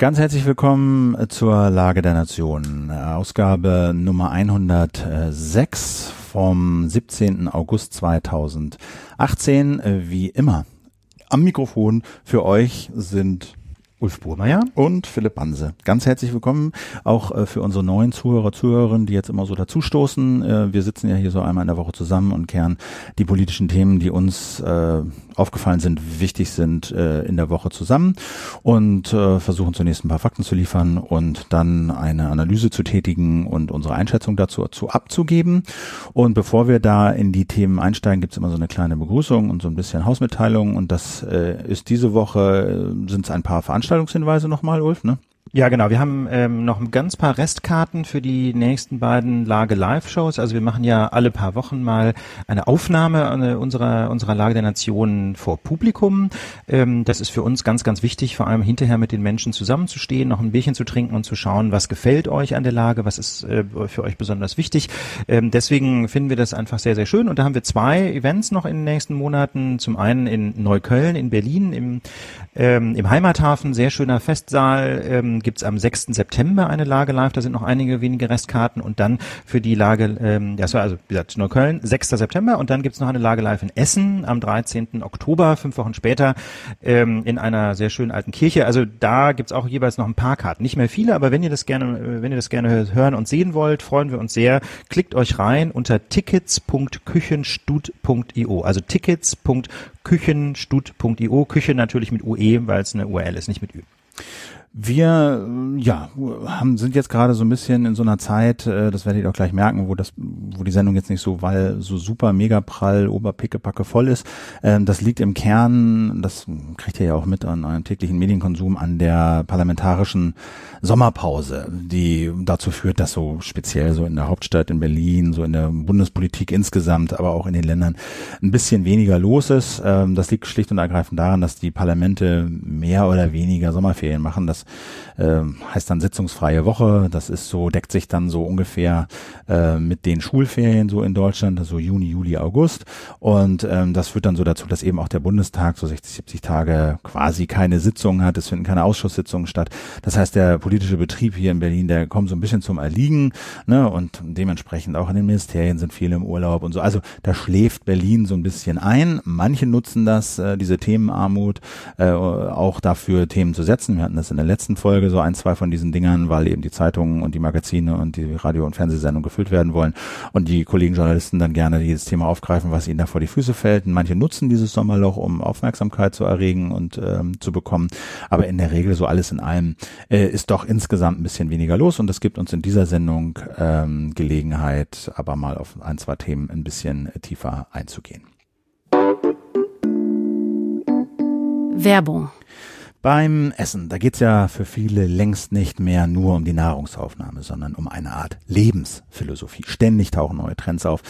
Ganz herzlich willkommen zur Lage der Nation, Ausgabe Nummer 106 vom 17. August 2018. Wie immer am Mikrofon für euch sind Ulf Burmeier und Philipp Banse. Ganz herzlich willkommen auch äh, für unsere neuen Zuhörer, Zuhörerinnen, die jetzt immer so dazustoßen. Äh, wir sitzen ja hier so einmal in der Woche zusammen und kehren die politischen Themen, die uns äh, aufgefallen sind, wichtig sind, äh, in der Woche zusammen und versuchen zunächst ein paar Fakten zu liefern und dann eine Analyse zu tätigen und unsere Einschätzung dazu zu abzugeben. Und bevor wir da in die Themen einsteigen, gibt es immer so eine kleine Begrüßung und so ein bisschen Hausmitteilung. Und das ist diese Woche, sind es ein paar Veranstaltungen Veranstaltungshinweise nochmal, Ulf, ne? Ja, genau. Wir haben ähm, noch ein ganz paar Restkarten für die nächsten beiden Lage Live-Shows. Also wir machen ja alle paar Wochen mal eine Aufnahme unserer unserer Lage der Nationen vor Publikum. Ähm, das ist für uns ganz, ganz wichtig, vor allem hinterher mit den Menschen zusammenzustehen, noch ein Bierchen zu trinken und zu schauen, was gefällt euch an der Lage, was ist äh, für euch besonders wichtig. Ähm, deswegen finden wir das einfach sehr, sehr schön. Und da haben wir zwei Events noch in den nächsten Monaten. Zum einen in Neukölln, in Berlin, im, ähm, im Heimathafen, sehr schöner Festsaal. Ähm, gibt's am 6. September eine Lage live, da sind noch einige wenige Restkarten und dann für die Lage, ähm, war also wie gesagt Neukölln, 6. September und dann gibt's noch eine Lage live in Essen am 13. Oktober, fünf Wochen später, ähm, in einer sehr schönen alten Kirche. Also da gibt's auch jeweils noch ein paar Karten. Nicht mehr viele, aber wenn ihr das gerne, wenn ihr das gerne hören und sehen wollt, freuen wir uns sehr. Klickt euch rein unter tickets.küchenstud.io. Also tickets.küchenstud.io. Küche natürlich mit UE, weil es eine URL ist, nicht mit Ü. Wir ja haben sind jetzt gerade so ein bisschen in so einer Zeit, äh, das werdet ihr auch gleich merken, wo das, wo die Sendung jetzt nicht so, weil so super mega prall, oberpickepacke voll ist. Ähm, das liegt im Kern, das kriegt ihr ja auch mit an eurem täglichen Medienkonsum, an der parlamentarischen Sommerpause, die dazu führt, dass so speziell so in der Hauptstadt in Berlin, so in der Bundespolitik insgesamt, aber auch in den Ländern ein bisschen weniger los ist. Ähm, das liegt schlicht und ergreifend daran, dass die Parlamente mehr oder weniger Sommerferien machen. Das äh, heißt dann sitzungsfreie Woche. Das ist so, deckt sich dann so ungefähr äh, mit den Schulferien so in Deutschland, also Juni, Juli, August. Und ähm, das führt dann so dazu, dass eben auch der Bundestag so 60, 70 Tage quasi keine Sitzungen hat. Es finden keine Ausschusssitzungen statt. Das heißt, der politische Betrieb hier in Berlin, der kommt so ein bisschen zum Erliegen. Ne? Und dementsprechend auch in den Ministerien sind viele im Urlaub und so. Also da schläft Berlin so ein bisschen ein. Manche nutzen das, äh, diese Themenarmut, äh, auch dafür Themen zu setzen. Wir hatten das in der letzten Folge so ein, zwei von diesen Dingern, weil eben die Zeitungen und die Magazine und die Radio- und Fernsehsendungen gefüllt werden wollen und die Kollegen Journalisten dann gerne dieses Thema aufgreifen, was ihnen da vor die Füße fällt. Und manche nutzen dieses Sommerloch, um Aufmerksamkeit zu erregen und ähm, zu bekommen. Aber in der Regel so alles in allem äh, ist doch insgesamt ein bisschen weniger los und das gibt uns in dieser Sendung ähm, Gelegenheit, aber mal auf ein, zwei Themen ein bisschen tiefer einzugehen. Werbung beim Essen, da geht's ja für viele längst nicht mehr nur um die Nahrungsaufnahme, sondern um eine Art Lebensphilosophie. Ständig tauchen neue Trends auf,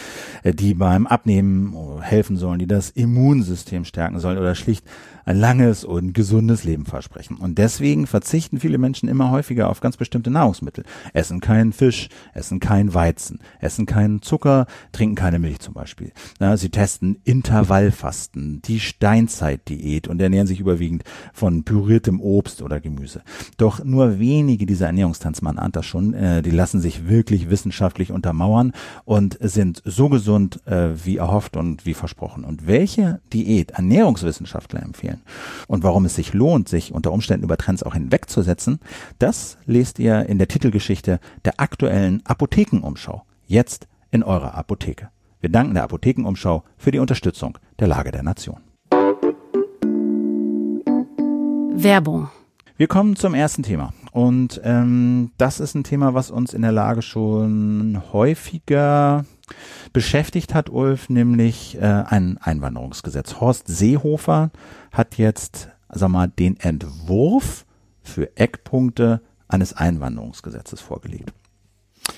äh, die beim Abnehmen helfen sollen, die das Immunsystem stärken sollen oder schlicht ein langes und gesundes Leben versprechen. Und deswegen verzichten viele Menschen immer häufiger auf ganz bestimmte Nahrungsmittel. Essen keinen Fisch, essen keinen Weizen, essen keinen Zucker, trinken keine Milch zum Beispiel. Ja, sie testen Intervallfasten, die Steinzeitdiät und ernähren sich überwiegend von püriertem Obst oder Gemüse. Doch nur wenige dieser Ernährungstanz, ahnt das schon, äh, die lassen sich wirklich wissenschaftlich untermauern und sind so gesund äh, wie erhofft und wie versprochen. Und welche Diät Ernährungswissenschaftler empfehlen. Und warum es sich lohnt, sich unter Umständen über Trends auch hinwegzusetzen, das lest ihr in der Titelgeschichte der aktuellen Apothekenumschau. Jetzt in eurer Apotheke. Wir danken der Apothekenumschau für die Unterstützung der Lage der Nation. Werbung. Wir kommen zum ersten Thema. Und ähm, das ist ein Thema, was uns in der Lage schon häufiger beschäftigt hat, Ulf, nämlich äh, ein Einwanderungsgesetz. Horst Seehofer hat jetzt, sag mal, den Entwurf für Eckpunkte eines Einwanderungsgesetzes vorgelegt.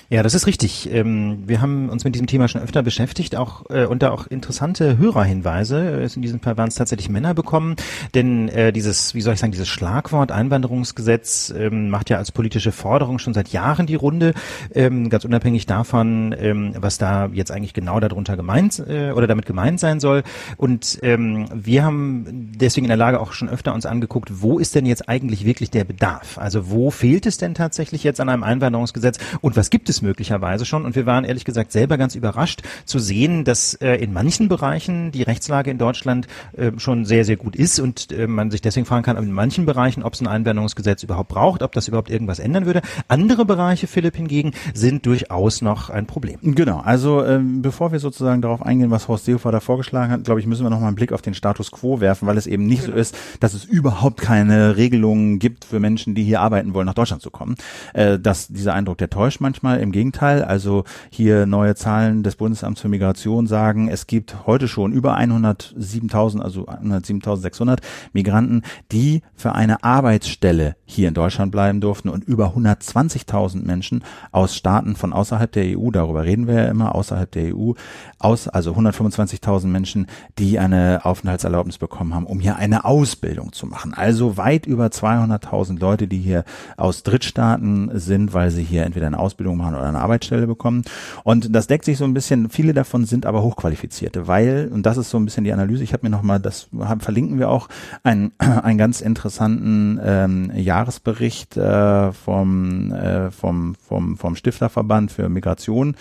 Ja, das ist richtig. Ähm, wir haben uns mit diesem Thema schon öfter beschäftigt, auch äh, und da auch interessante Hörerhinweise. In diesem Fall waren es tatsächlich Männer bekommen, denn äh, dieses, wie soll ich sagen, dieses Schlagwort Einwanderungsgesetz ähm, macht ja als politische Forderung schon seit Jahren die Runde, ähm, ganz unabhängig davon, was da jetzt eigentlich genau darunter gemeint äh, oder damit gemeint sein soll. Und wir haben deswegen in der Lage auch schon öfter uns angeguckt, wo ist denn jetzt eigentlich wirklich der Bedarf? Also wo fehlt es denn tatsächlich jetzt an einem Einwanderungsgesetz und was gibt es möglicherweise schon. Und wir waren ehrlich gesagt selber ganz überrascht zu sehen, dass äh, in manchen Bereichen die Rechtslage in Deutschland äh, schon sehr, sehr gut ist und äh, man sich deswegen fragen kann, in manchen Bereichen, ob es ein Einwanderungsgesetz überhaupt braucht, ob das überhaupt irgendwas ändern würde. Andere Bereiche, Philipp, hingegen, sind durchaus noch ein Problem. Genau, also ähm, bevor wir sozusagen darauf eingehen, was Horst Seehofer da vorgeschlagen hat, glaube ich, müssen wir noch mal einen Blick auf den Status quo werfen, weil es eben nicht genau. so ist, dass es überhaupt keine Regelungen gibt für Menschen, die hier arbeiten wollen, nach Deutschland zu kommen. Äh, dass dieser Eindruck, der täuscht manchmal. Im Gegenteil, also hier neue Zahlen des Bundesamts für Migration sagen, es gibt heute schon über 107.000, also 107.600 Migranten, die für eine Arbeitsstelle hier in Deutschland bleiben durften und über 120.000 Menschen aus Staaten von außerhalb der EU, darüber reden wir ja immer, außerhalb der EU, aus, also 125.000 Menschen, die eine Aufenthaltserlaubnis bekommen haben, um hier eine Ausbildung zu machen. Also weit über 200.000 Leute, die hier aus Drittstaaten sind, weil sie hier entweder eine Ausbildung machen oder eine Arbeitsstelle bekommen. Und das deckt sich so ein bisschen, viele davon sind aber Hochqualifizierte, weil, und das ist so ein bisschen die Analyse, ich habe mir nochmal, das haben, verlinken wir auch, einen, einen ganz interessanten ähm, Jahresbericht äh, vom, äh, vom, vom, vom Stifterverband für Migration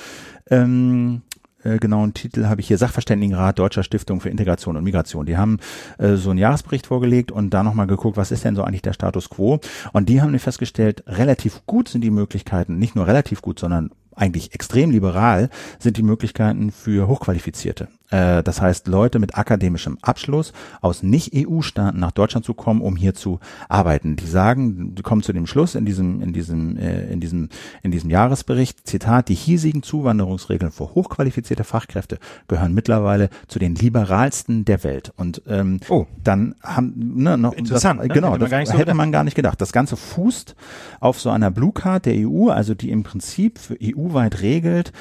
ähm, äh, genauen Titel habe ich hier Sachverständigenrat Deutscher Stiftung für Integration und Migration. Die haben äh, so einen Jahresbericht vorgelegt und da nochmal geguckt, was ist denn so eigentlich der Status quo? Und die haben festgestellt, relativ gut sind die Möglichkeiten, nicht nur relativ gut, sondern eigentlich extrem liberal sind die Möglichkeiten für Hochqualifizierte. Äh, das heißt, Leute mit akademischem Abschluss aus Nicht-EU-Staaten nach Deutschland zu kommen, um hier zu arbeiten. Die sagen, die kommen zu dem Schluss in diesem, in diesem, äh, in diesem, in diesem Jahresbericht, Zitat, die hiesigen Zuwanderungsregeln für hochqualifizierte Fachkräfte gehören mittlerweile zu den liberalsten der Welt. Und ähm, oh. dann haben ne, noch interessant, das, ne? genau, hätte, man, das so hätte man gar nicht gedacht. Das Ganze fußt auf so einer Blue Card der EU, also die im Prinzip für EU-weit regelt,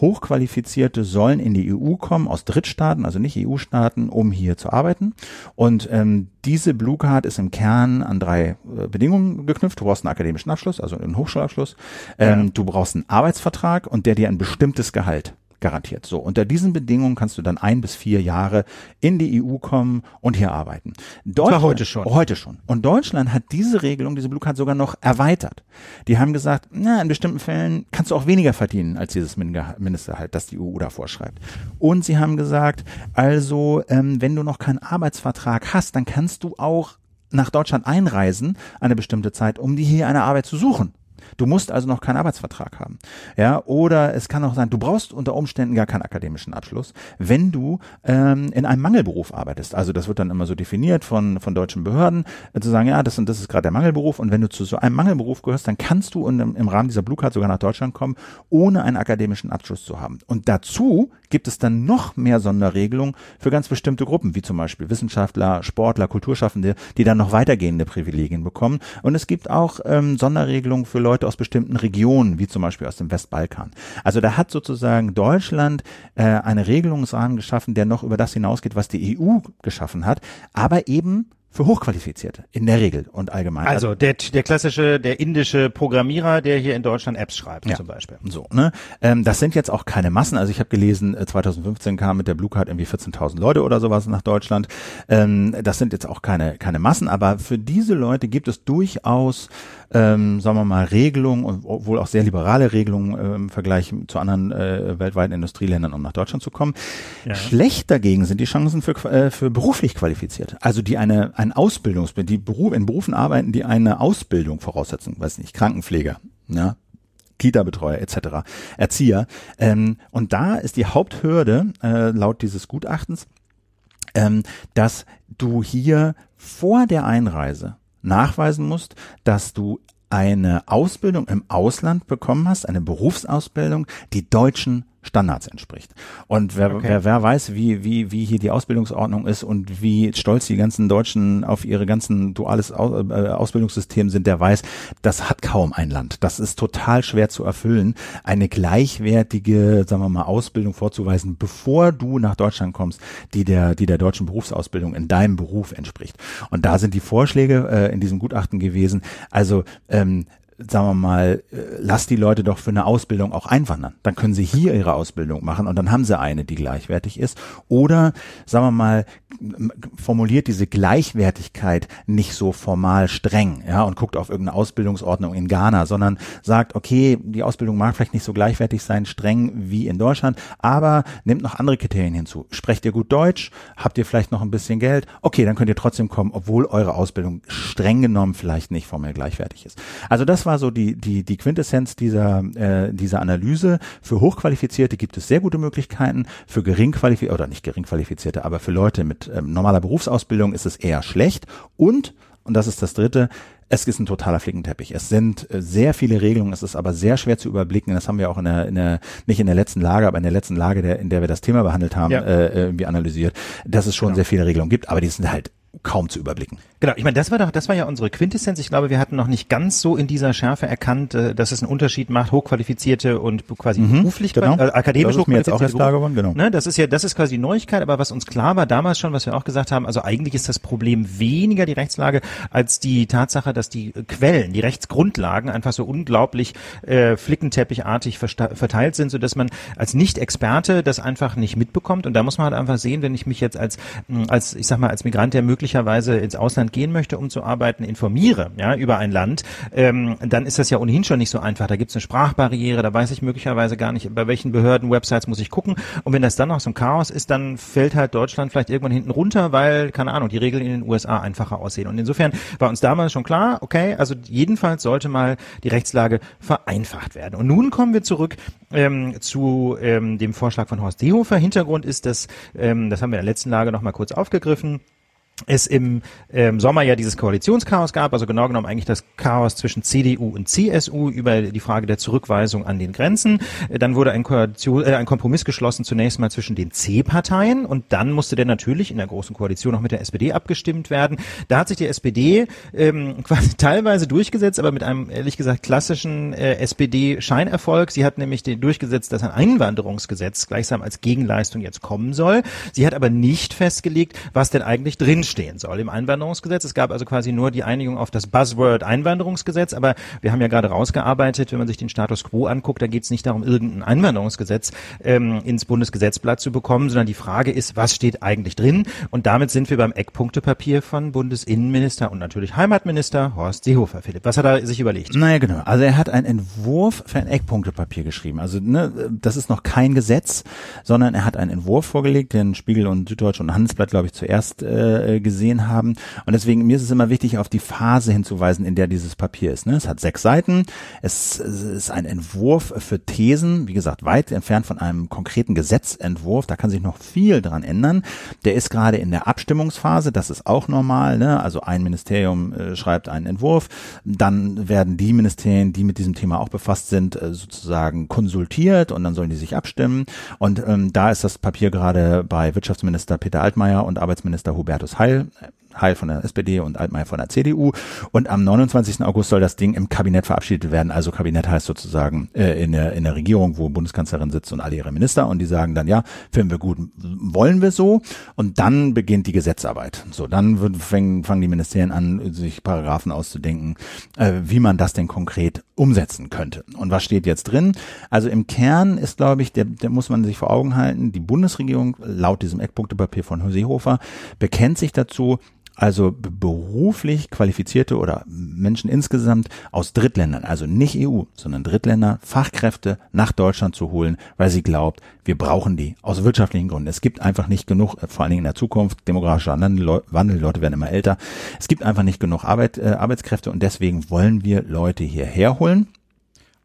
Hochqualifizierte sollen in die EU kommen aus Drittstaaten, also nicht EU-Staaten, um hier zu arbeiten. Und ähm, diese Blue Card ist im Kern an drei äh, Bedingungen geknüpft. Du brauchst einen akademischen Abschluss, also einen Hochschulabschluss. Ähm, ja. Du brauchst einen Arbeitsvertrag und der dir ein bestimmtes Gehalt garantiert. So, unter diesen Bedingungen kannst du dann ein bis vier Jahre in die EU kommen und hier arbeiten. Deutschland, heute schon. Heute schon. Und Deutschland hat diese Regelung, diese Blue Card sogar noch erweitert. Die haben gesagt, na, in bestimmten Fällen kannst du auch weniger verdienen als dieses Mindestgehalt, das die EU da vorschreibt. Und sie haben gesagt, also, ähm, wenn du noch keinen Arbeitsvertrag hast, dann kannst du auch nach Deutschland einreisen, eine bestimmte Zeit, um dir hier eine Arbeit zu suchen. Du musst also noch keinen Arbeitsvertrag haben. Ja, oder es kann auch sein, du brauchst unter Umständen gar keinen akademischen Abschluss, wenn du ähm, in einem Mangelberuf arbeitest. Also das wird dann immer so definiert von, von deutschen Behörden, äh, zu sagen, ja, das und das ist gerade der Mangelberuf und wenn du zu so einem Mangelberuf gehörst, dann kannst du in, im Rahmen dieser Blue Card sogar nach Deutschland kommen, ohne einen akademischen Abschluss zu haben. Und dazu gibt es dann noch mehr Sonderregelungen für ganz bestimmte Gruppen, wie zum Beispiel Wissenschaftler, Sportler, Kulturschaffende, die dann noch weitergehende Privilegien bekommen. Und es gibt auch ähm, Sonderregelungen für Leute aus bestimmten Regionen, wie zum Beispiel aus dem Westbalkan. Also da hat sozusagen Deutschland äh, eine Regelungsrahmen geschaffen, der noch über das hinausgeht, was die EU geschaffen hat, aber eben für Hochqualifizierte in der Regel und allgemein. Also der, der klassische, der indische Programmierer, der hier in Deutschland Apps schreibt ja, zum Beispiel. So, ne? Ähm, das sind jetzt auch keine Massen. Also ich habe gelesen, 2015 äh, kamen mit der Blue Card irgendwie 14.000 Leute oder sowas nach Deutschland. Ähm, das sind jetzt auch keine keine Massen, aber für diese Leute gibt es durchaus ähm, sagen wir mal, Regelungen und wohl auch sehr liberale Regelungen äh, im Vergleich zu anderen äh, weltweiten Industrieländern, um nach Deutschland zu kommen. Ja. Schlecht dagegen sind die Chancen für, äh, für beruflich Qualifizierte, also die eine ein Ausbildungs, die Beruf, in Berufen arbeiten, die eine Ausbildung voraussetzen, weiß nicht, Krankenpfleger, ja, Kita-Betreuer etc., Erzieher. Ähm, und da ist die Haupthürde äh, laut dieses Gutachtens, ähm, dass du hier vor der Einreise nachweisen musst, dass du eine Ausbildung im Ausland bekommen hast, eine Berufsausbildung, die deutschen Standards entspricht. Und wer, okay. wer, wer weiß, wie, wie, wie hier die Ausbildungsordnung ist und wie stolz die ganzen Deutschen auf ihre ganzen duales äh, Ausbildungssystem sind, der weiß, das hat kaum ein Land. Das ist total schwer zu erfüllen, eine gleichwertige, sagen wir mal, Ausbildung vorzuweisen, bevor du nach Deutschland kommst, die der, die der deutschen Berufsausbildung in deinem Beruf entspricht. Und da sind die Vorschläge äh, in diesem Gutachten gewesen. Also ähm, sagen wir mal, äh, lass die Leute doch für eine Ausbildung auch einwandern. Dann können sie hier ihre Ausbildung machen und dann haben sie eine, die gleichwertig ist. Oder, sagen wir mal, formuliert diese Gleichwertigkeit nicht so formal streng, ja, und guckt auf irgendeine Ausbildungsordnung in Ghana, sondern sagt, okay, die Ausbildung mag vielleicht nicht so gleichwertig sein, streng wie in Deutschland, aber nimmt noch andere Kriterien hinzu. Sprecht ihr gut Deutsch? Habt ihr vielleicht noch ein bisschen Geld? Okay, dann könnt ihr trotzdem kommen, obwohl eure Ausbildung streng genommen vielleicht nicht formell gleichwertig ist. Also das war so die, die, die Quintessenz dieser, äh, dieser Analyse. Für Hochqualifizierte gibt es sehr gute Möglichkeiten, für geringqualifizierte, oder nicht geringqualifizierte, aber für Leute mit ähm, normaler Berufsausbildung ist es eher schlecht. Und, und das ist das Dritte, es ist ein totaler Flickenteppich. Es sind äh, sehr viele Regelungen, es ist aber sehr schwer zu überblicken. Das haben wir auch in der, in der nicht in der letzten Lage, aber in der letzten Lage, der, in der wir das Thema behandelt haben, ja. äh, irgendwie analysiert, dass es schon genau. sehr viele Regelungen gibt, aber die sind halt kaum zu überblicken. Genau, ich meine, das war doch, das war ja unsere Quintessenz. Ich glaube, wir hatten noch nicht ganz so in dieser Schärfe erkannt, äh, dass es einen Unterschied macht, hochqualifizierte und quasi mhm, beruflich, genau. äh, akademisch das ist mir jetzt auch erst klar geworden, genau. Ne, das ist ja, das ist quasi Neuigkeit, aber was uns klar war damals schon, was wir auch gesagt haben, also eigentlich ist das Problem weniger die Rechtslage als die Tatsache, dass die Quellen, die Rechtsgrundlagen einfach so unglaublich äh, flickenteppichartig verteilt sind, so dass man als Nicht-Experte das einfach nicht mitbekommt. Und da muss man halt einfach sehen, wenn ich mich jetzt als, als ich sag mal, als Migrant, der möglicherweise ins Ausland gehen möchte, um zu arbeiten, informiere ja, über ein Land, ähm, dann ist das ja ohnehin schon nicht so einfach. Da gibt es eine Sprachbarriere, da weiß ich möglicherweise gar nicht, bei welchen Behörden, Websites muss ich gucken. Und wenn das dann noch so ein Chaos ist, dann fällt halt Deutschland vielleicht irgendwann hinten runter, weil, keine Ahnung, die Regeln in den USA einfacher aussehen. Und insofern war uns damals schon klar, okay, also jedenfalls sollte mal die Rechtslage vereinfacht werden. Und nun kommen wir zurück ähm, zu ähm, dem Vorschlag von Horst Seehofer. Hintergrund ist, dass, ähm, das haben wir in der letzten Lage noch mal kurz aufgegriffen, es im ähm, Sommer ja dieses Koalitionschaos gab, also genau genommen eigentlich das Chaos zwischen CDU und CSU über die Frage der Zurückweisung an den Grenzen. Äh, dann wurde ein, Koalition, äh, ein Kompromiss geschlossen zunächst mal zwischen den C-Parteien und dann musste der natürlich in der großen Koalition auch mit der SPD abgestimmt werden. Da hat sich die SPD ähm, quasi teilweise durchgesetzt, aber mit einem ehrlich gesagt klassischen äh, SPD-Scheinerfolg. Sie hat nämlich den durchgesetzt, dass ein Einwanderungsgesetz gleichsam als Gegenleistung jetzt kommen soll. Sie hat aber nicht festgelegt, was denn eigentlich drin stehen soll im Einwanderungsgesetz. Es gab also quasi nur die Einigung auf das Buzzword Einwanderungsgesetz, aber wir haben ja gerade rausgearbeitet, wenn man sich den Status quo anguckt, da geht es nicht darum, irgendein Einwanderungsgesetz ähm, ins Bundesgesetzblatt zu bekommen, sondern die Frage ist, was steht eigentlich drin? Und damit sind wir beim Eckpunktepapier von Bundesinnenminister und natürlich Heimatminister Horst Seehofer. Philipp, was hat er sich überlegt? Naja, genau. Also er hat einen Entwurf für ein Eckpunktepapier geschrieben. Also ne, das ist noch kein Gesetz, sondern er hat einen Entwurf vorgelegt, den Spiegel und Süddeutsche und Handelsblatt, glaube ich, zuerst äh, äh, gesehen haben. Und deswegen, mir ist es immer wichtig, auf die Phase hinzuweisen, in der dieses Papier ist. Ne? Es hat sechs Seiten. Es, es ist ein Entwurf für Thesen, wie gesagt, weit entfernt von einem konkreten Gesetzentwurf. Da kann sich noch viel dran ändern. Der ist gerade in der Abstimmungsphase. Das ist auch normal. Ne? Also ein Ministerium äh, schreibt einen Entwurf. Dann werden die Ministerien, die mit diesem Thema auch befasst sind, äh, sozusagen konsultiert und dann sollen die sich abstimmen. Und ähm, da ist das Papier gerade bei Wirtschaftsminister Peter Altmaier und Arbeitsminister Hubertus Heil weil Heil von der SPD und Altmaier von der CDU. Und am 29. August soll das Ding im Kabinett verabschiedet werden. Also Kabinett heißt sozusagen äh, in, der, in der Regierung, wo Bundeskanzlerin sitzt und alle ihre Minister. Und die sagen dann, ja, finden wir gut, wollen wir so. Und dann beginnt die Gesetzarbeit. So, dann wird, fangen, fangen die Ministerien an, sich Paragraphen auszudenken, äh, wie man das denn konkret umsetzen könnte. Und was steht jetzt drin? Also im Kern ist, glaube ich, der, der muss man sich vor Augen halten, die Bundesregierung laut diesem Eckpunktepapier von Seehofer bekennt sich dazu, also beruflich qualifizierte oder Menschen insgesamt aus Drittländern, also nicht EU, sondern Drittländer, Fachkräfte nach Deutschland zu holen, weil sie glaubt, wir brauchen die aus wirtschaftlichen Gründen. Es gibt einfach nicht genug, äh, vor allen Dingen in der Zukunft, demografischer Wandel, Leute werden immer älter. Es gibt einfach nicht genug Arbeit, äh, Arbeitskräfte und deswegen wollen wir Leute hierher holen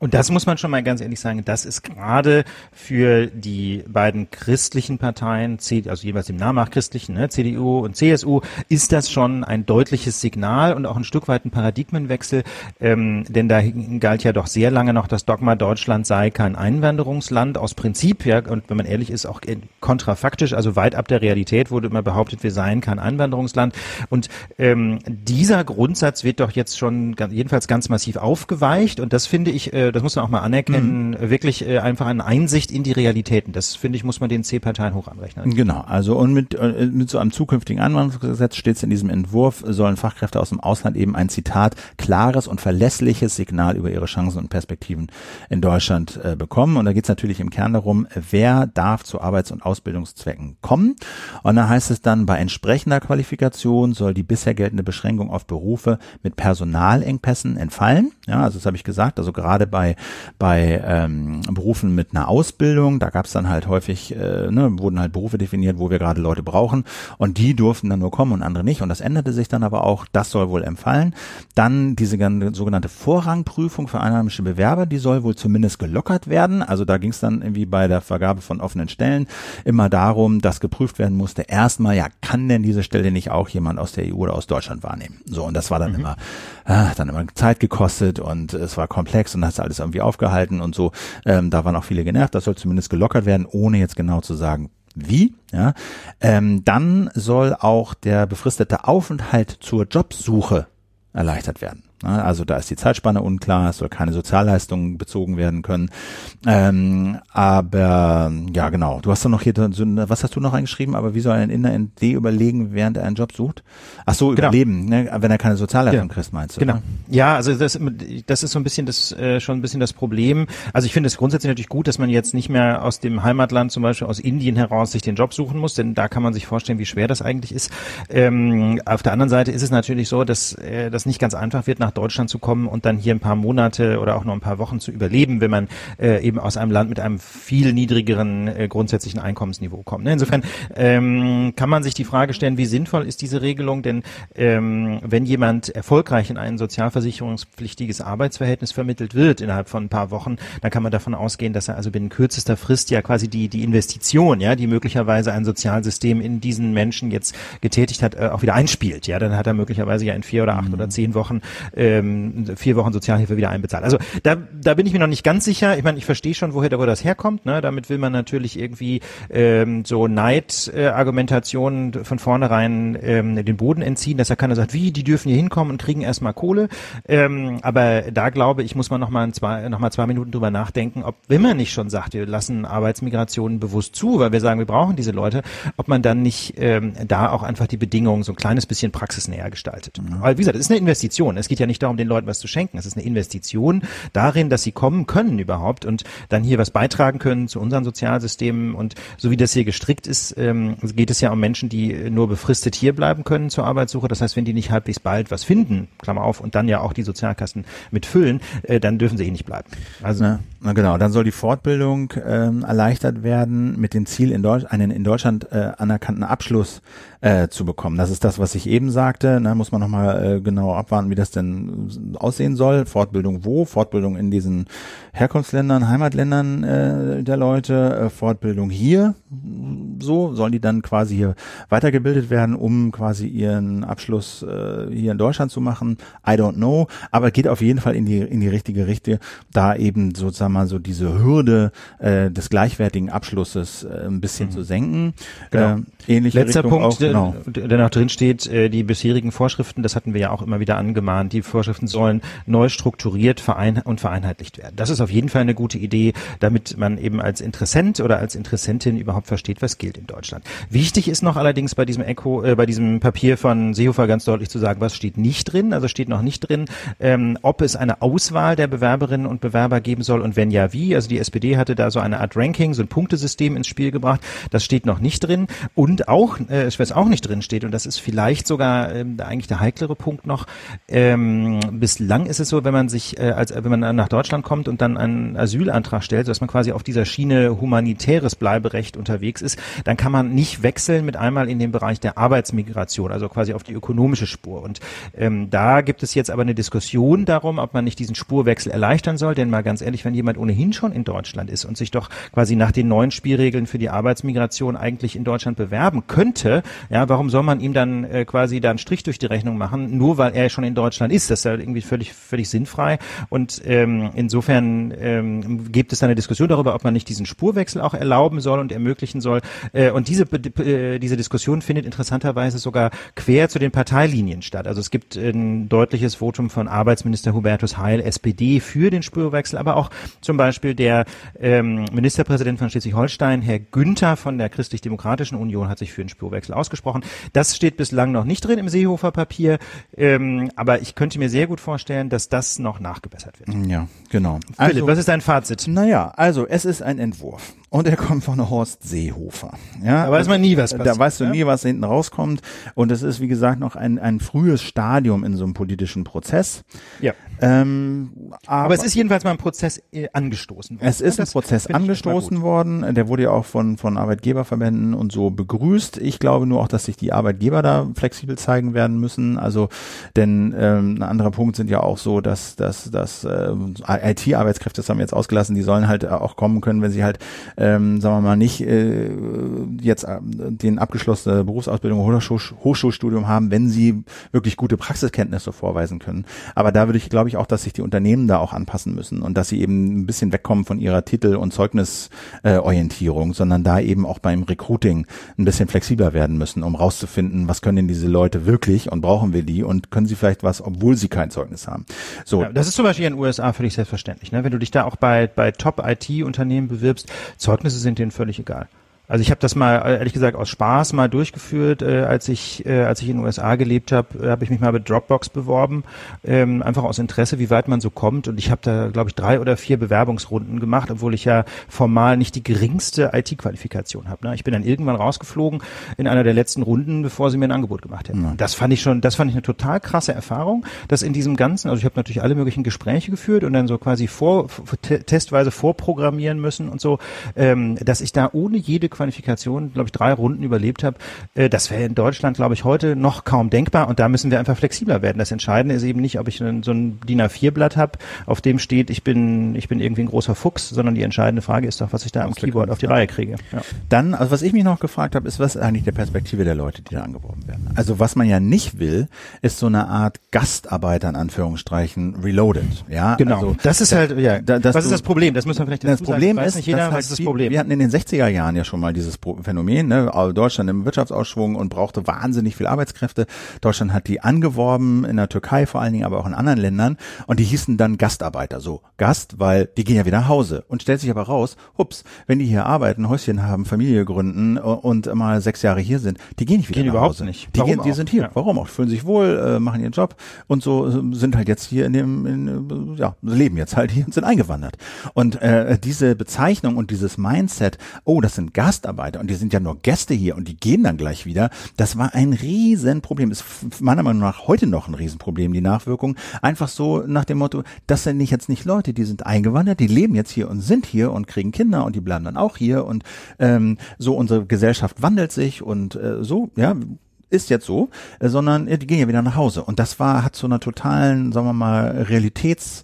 Und das muss man schon mal ganz ehrlich sagen, das ist gerade für die beiden christlichen Parteien, also jeweils im Namen nach christlichen, ne, CDU und CSU, ist das schon ein deutliches Signal und auch ein Stück weit ein Paradigmenwechsel, ähm, denn da galt ja doch sehr lange noch das Dogma, Deutschland sei kein Einwanderungsland aus Prinzip, ja, und wenn man ehrlich ist, auch kontrafaktisch, also weit ab der Realität wurde immer behauptet, wir seien kein Einwanderungsland. Und ähm, dieser Grundsatz wird doch jetzt schon jedenfalls ganz massiv aufgeweicht und das finde ich äh, das muss man auch mal anerkennen, mhm. wirklich äh, einfach eine Einsicht in die Realitäten. Das finde ich, muss man den C-Parteien hoch anrechnen. Genau, also und mit, äh, mit so einem zukünftigen Anwendungsgesetz steht es in diesem Entwurf, sollen Fachkräfte aus dem Ausland eben ein Zitat, klares und verlässliches Signal über ihre Chancen und Perspektiven in Deutschland äh, bekommen. Und da geht es natürlich im Kern darum, wer darf zu Arbeits- und Ausbildungszwecken kommen. Und da heißt es dann, bei entsprechender Qualifikation soll die bisher geltende Beschränkung auf Berufe mit Personalengpässen entfallen. Ja, also das habe ich gesagt, also gerade bei bei, bei ähm, Berufen mit einer Ausbildung. Da gab es dann halt häufig, äh, ne, wurden halt Berufe definiert, wo wir gerade Leute brauchen. Und die durften dann nur kommen und andere nicht. Und das änderte sich dann aber auch, das soll wohl empfallen. Dann diese sogenannte Vorrangprüfung für einheimische Bewerber, die soll wohl zumindest gelockert werden. Also da ging es dann irgendwie bei der Vergabe von offenen Stellen immer darum, dass geprüft werden musste, erstmal, ja, kann denn diese Stelle nicht auch jemand aus der EU oder aus Deutschland wahrnehmen? So, und das war dann mhm. immer, äh, dann immer Zeit gekostet und es war komplex und das alles irgendwie aufgehalten und so. Ähm, da waren auch viele genervt. Das soll zumindest gelockert werden, ohne jetzt genau zu sagen, wie. Ja. Ähm, dann soll auch der befristete Aufenthalt zur Jobsuche erleichtert werden. Ne? Also da ist die Zeitspanne unklar, es soll keine Sozialleistungen bezogen werden können. Ähm, aber ja, genau. Du hast doch noch hier, was hast du noch eingeschrieben? Aber wie soll ein Inner ND überlegen, während er einen Job sucht? Ach so, genau. überleben, ne? wenn er keine Sozialleistung ja. kriegt, meinst du? Genau. Ne? Ja, also das, das ist so ein bisschen das äh, schon ein bisschen das Problem. Also ich finde es grundsätzlich natürlich gut, dass man jetzt nicht mehr aus dem Heimatland, zum Beispiel aus Indien heraus, sich den Job suchen muss, denn da kann man sich vorstellen, wie schwer das eigentlich ist. Ähm, auf der anderen Seite ist es natürlich so, dass äh, das nicht ganz einfach wird, nach Deutschland zu kommen und dann hier ein paar Monate oder auch nur ein paar Wochen zu überleben, wenn man äh, eben aus einem Land mit einem viel niedrigeren äh, grundsätzlichen Einkommensniveau kommt. Ne? Insofern ähm, kann man sich die Frage stellen, wie sinnvoll ist diese Regelung? Denn ähm, wenn jemand erfolgreich in ein sozialversicherungspflichtiges Arbeitsverhältnis vermittelt wird innerhalb von ein paar Wochen, dann kann man davon ausgehen, dass er also binnen kürzester Frist ja quasi die die Investition, ja, die möglicherweise ein Sozialsystem in diesen Menschen jetzt getätigt hat, äh, auch wieder einspielt. Ja, dann hat er möglicherweise ja in vier oder acht mhm. oder zehn Wochen ähm, vier Wochen Sozialhilfe wieder einbezahlt. Also da, da bin ich mir noch nicht ganz sicher. Ich meine, ich verstehe schon, woher wo das herkommt. Ne? Damit will man natürlich irgendwie ähm, so Neidargumentationen äh, von vornherein ähm, den Boden entziehen, dass er keiner sagt, wie, die dürfen hier hinkommen und kriegen erstmal Kohle. Ähm, aber da glaube ich, muss man noch mal, zwei, noch mal zwei Minuten drüber nachdenken, ob, wenn man nicht schon sagt, wir lassen Arbeitsmigrationen bewusst zu, weil wir sagen, wir brauchen diese Leute, ob man dann nicht ähm, da auch einfach die Bedingungen so ein kleines bisschen praxisnäher gestaltet. Weil, wie gesagt, es ist eine Investition. Es geht ja nicht darum, den Leuten was zu schenken. Es ist eine Investition darin, dass sie kommen können überhaupt und dann hier was beitragen können zu unseren Sozialsystemen. Und so wie das hier gestrickt ist, ähm, geht es ja um Menschen, die nur befristet hier bleiben können zur Arbeitssuche. Das heißt, wenn die nicht halbwegs bald was finden, Klammer auf, und dann ja auch die Sozialkassen mitfüllen, äh, dann dürfen sie eh nicht bleiben. Also na, na genau, dann soll die Fortbildung ähm, erleichtert werden mit dem Ziel, in Deutsch, einen in Deutschland äh, anerkannten Abschluss äh, zu bekommen. Das ist das, was ich eben sagte. Da muss man nochmal äh, genau abwarten, wie das denn aussehen soll. Fortbildung wo? Fortbildung in diesen Herkunftsländern, Heimatländern äh, der Leute, äh, Fortbildung hier. So sollen die dann quasi hier weitergebildet werden, um quasi ihren Abschluss äh, hier in Deutschland zu machen. I don't know, aber geht auf jeden Fall in die in die richtige Richtung, da eben sozusagen mal so diese Hürde äh, des gleichwertigen Abschlusses äh, ein bisschen mhm. zu senken. Genau. Äh, ähnliche Letzter Richtung Punkt, auch, genau. der noch drin steht, äh, die bisherigen Vorschriften, das hatten wir ja auch immer wieder angemahnt, die Vorschriften sollen neu strukturiert verein und vereinheitlicht werden. Das ist auf jeden Fall eine gute Idee, damit man eben als Interessent oder als Interessentin überhaupt versteht, was gilt in Deutschland. Wichtig ist noch allerdings bei diesem Echo, äh, bei diesem Papier von Seehofer ganz deutlich zu sagen, was steht nicht drin. Also steht noch nicht drin, ähm, ob es eine Auswahl der Bewerberinnen und Bewerber geben soll und wenn ja, wie. Also die SPD hatte da so eine Art Ranking, so ein Punktesystem ins Spiel gebracht. Das steht noch nicht drin. Und auch, äh, auch auch nicht drin steht, und das ist vielleicht sogar ähm, eigentlich der heiklere Punkt noch, ähm, bislang ist es so, wenn man sich, äh, als wenn man nach Deutschland kommt und dann einen Asylantrag stellt, dass man quasi auf dieser Schiene humanitäres Bleiberecht unterwegs ist, dann kann man nicht wechseln mit einmal in den Bereich der Arbeitsmigration, also quasi auf die ökonomische Spur. Und ähm, da gibt es jetzt aber eine Diskussion darum, ob man nicht diesen Spurwechsel erleichtern soll, denn mal ganz ehrlich, wenn jemand ohnehin schon in Deutschland ist und sich doch quasi nach den neuen Spielregeln für die Arbeitsmigration eigentlich in Deutschland bewerben könnte, ja, warum soll man ihm dann äh, quasi da einen Strich durch die Rechnung machen, nur weil er schon in Deutschland ist? Das ist ja irgendwie völlig, völlig sinnfrei. Und ähm, insofern ähm, gibt es da eine Diskussion darüber, ob man nicht diesen Spurwechsel auch erlauben soll und ermöglichen soll. Äh, und diese, äh, diese Diskussion findet interessanterweise sogar quer zu den Parteilinien statt. Also es gibt ein deutliches Votum von Arbeitsminister Hubertus Heil, SPD, für den Spurwechsel, aber auch zum Beispiel der ähm, Ministerpräsident von Schleswig-Holstein, Herr Günther von der Christlich-Demokratischen Union, hat sich für den Spurwechsel ausgesprochen. Das steht bislang noch nicht drin im Seehofer Papier, ähm, aber ich könnte mir sehr gut vorstellen, dass das noch nachgebessert wird. Ja, genau. Philipp, also, was ist dein Fazit? Naja, also es ist ein Entwurf und er kommt von Horst Seehofer. Ja, da weiß man nie, was passiert. Da weißt du nie, was hinten rauskommt. Und es ist, wie gesagt, noch ein, ein frühes Stadium in so einem politischen Prozess. Ja. Ähm, aber, aber, es ist jedenfalls mal ein Prozess äh, angestoßen worden. Es ist ein Prozess angestoßen worden. Der wurde ja auch von, von Arbeitgeberverbänden und so begrüßt. Ich glaube nur auch, dass sich die Arbeitgeber da flexibel zeigen werden müssen. Also, denn ähm, ein anderer Punkt sind ja auch so, dass, dass, dass äh, IT-Arbeitskräfte, das haben wir jetzt ausgelassen, die sollen halt auch kommen können, wenn sie halt, ähm, sagen wir mal, nicht äh, jetzt äh, den abgeschlossene Berufsausbildung oder Hochschulstudium haben, wenn sie wirklich gute Praxiskenntnisse vorweisen können. Aber da würde ich, glaube ich, auch, dass sich die Unternehmen da auch anpassen müssen und dass sie eben ein bisschen wegkommen von ihrer Titel- und Zeugnisorientierung, äh, sondern da eben auch beim Recruiting ein bisschen flexibler werden müssen, um rauszufinden, was können denn diese Leute wirklich und brauchen wir die und können sie vielleicht was, obwohl sie kein Zeugnis haben. So. Ja, das ist zum Beispiel in den USA völlig selbstverständlich. Ne? Wenn du dich da auch bei, bei Top-IT-Unternehmen bewirbst, Zeugnisse sind denen völlig egal. Also ich habe das mal äh, ehrlich gesagt aus Spaß mal durchgeführt, äh, als ich äh, als ich in den USA gelebt habe, äh, habe ich mich mal mit Dropbox beworben, ähm, einfach aus Interesse, wie weit man so kommt. Und ich habe da glaube ich drei oder vier Bewerbungsrunden gemacht, obwohl ich ja formal nicht die geringste IT-Qualifikation habe. Ne? Ich bin dann irgendwann rausgeflogen in einer der letzten Runden, bevor sie mir ein Angebot gemacht hätten. Ja. Das fand ich schon, das fand ich eine total krasse Erfahrung, dass in diesem ganzen, also ich habe natürlich alle möglichen Gespräche geführt und dann so quasi vor, testweise vorprogrammieren müssen und so, ähm, dass ich da ohne jede Qualifikation, glaube ich, drei Runden überlebt habe. Äh, das wäre in Deutschland, glaube ich, heute noch kaum denkbar und da müssen wir einfach flexibler werden. Das Entscheidende ist eben nicht, ob ich so ein DIN A4-Blatt habe, auf dem steht, ich bin, ich bin irgendwie ein großer Fuchs, sondern die entscheidende Frage ist doch, was ich da am Keyboard auf die Reihe kriege. Ja. Dann, also was ich mich noch gefragt habe, ist, was ist eigentlich der Perspektive der Leute, die da angeworben werden? Also was man ja nicht will, ist so eine Art Gastarbeiter in Anführungsstrichen reloaded. Ja, genau. Also, das ist halt, ja. Da, was ist das Problem? Das müssen wir vielleicht das Problem sagen. ist, nicht jeder, was ist das Problem? Wir hatten in den 60er Jahren ja schon mal dieses Phänomen, ne? Deutschland im Wirtschaftsausschwung und brauchte wahnsinnig viel Arbeitskräfte. Deutschland hat die angeworben, in der Türkei vor allen Dingen, aber auch in anderen Ländern. Und die hießen dann Gastarbeiter. So, Gast, weil die gehen ja wieder nach Hause. Und stellt sich aber raus, hups, wenn die hier arbeiten, Häuschen haben, Familie gründen und mal sechs Jahre hier sind, die gehen nicht wieder gehen nach überhaupt Hause. Nicht. Die, gehen, die sind hier. Ja. Warum auch? Fühlen sich wohl, äh, machen ihren Job und so äh, sind halt jetzt hier in dem, in, ja, leben jetzt halt hier und sind eingewandert. Und äh, diese Bezeichnung und dieses Mindset, oh, das sind Gastarbeiter und die sind ja nur Gäste hier und die gehen dann gleich wieder. Das war ein Riesenproblem. Ist meiner Meinung nach heute noch ein Riesenproblem, die Nachwirkung. Einfach so nach dem Motto, das sind nicht jetzt nicht Leute, die sind eingewandert, die leben jetzt hier und sind hier und kriegen Kinder und die bleiben dann auch hier und ähm, so unsere Gesellschaft wandelt sich und äh, so, ja, ist jetzt so, äh, sondern äh, die gehen ja wieder nach Hause. Und das war, hat zu einer totalen, sagen wir mal, Realitäts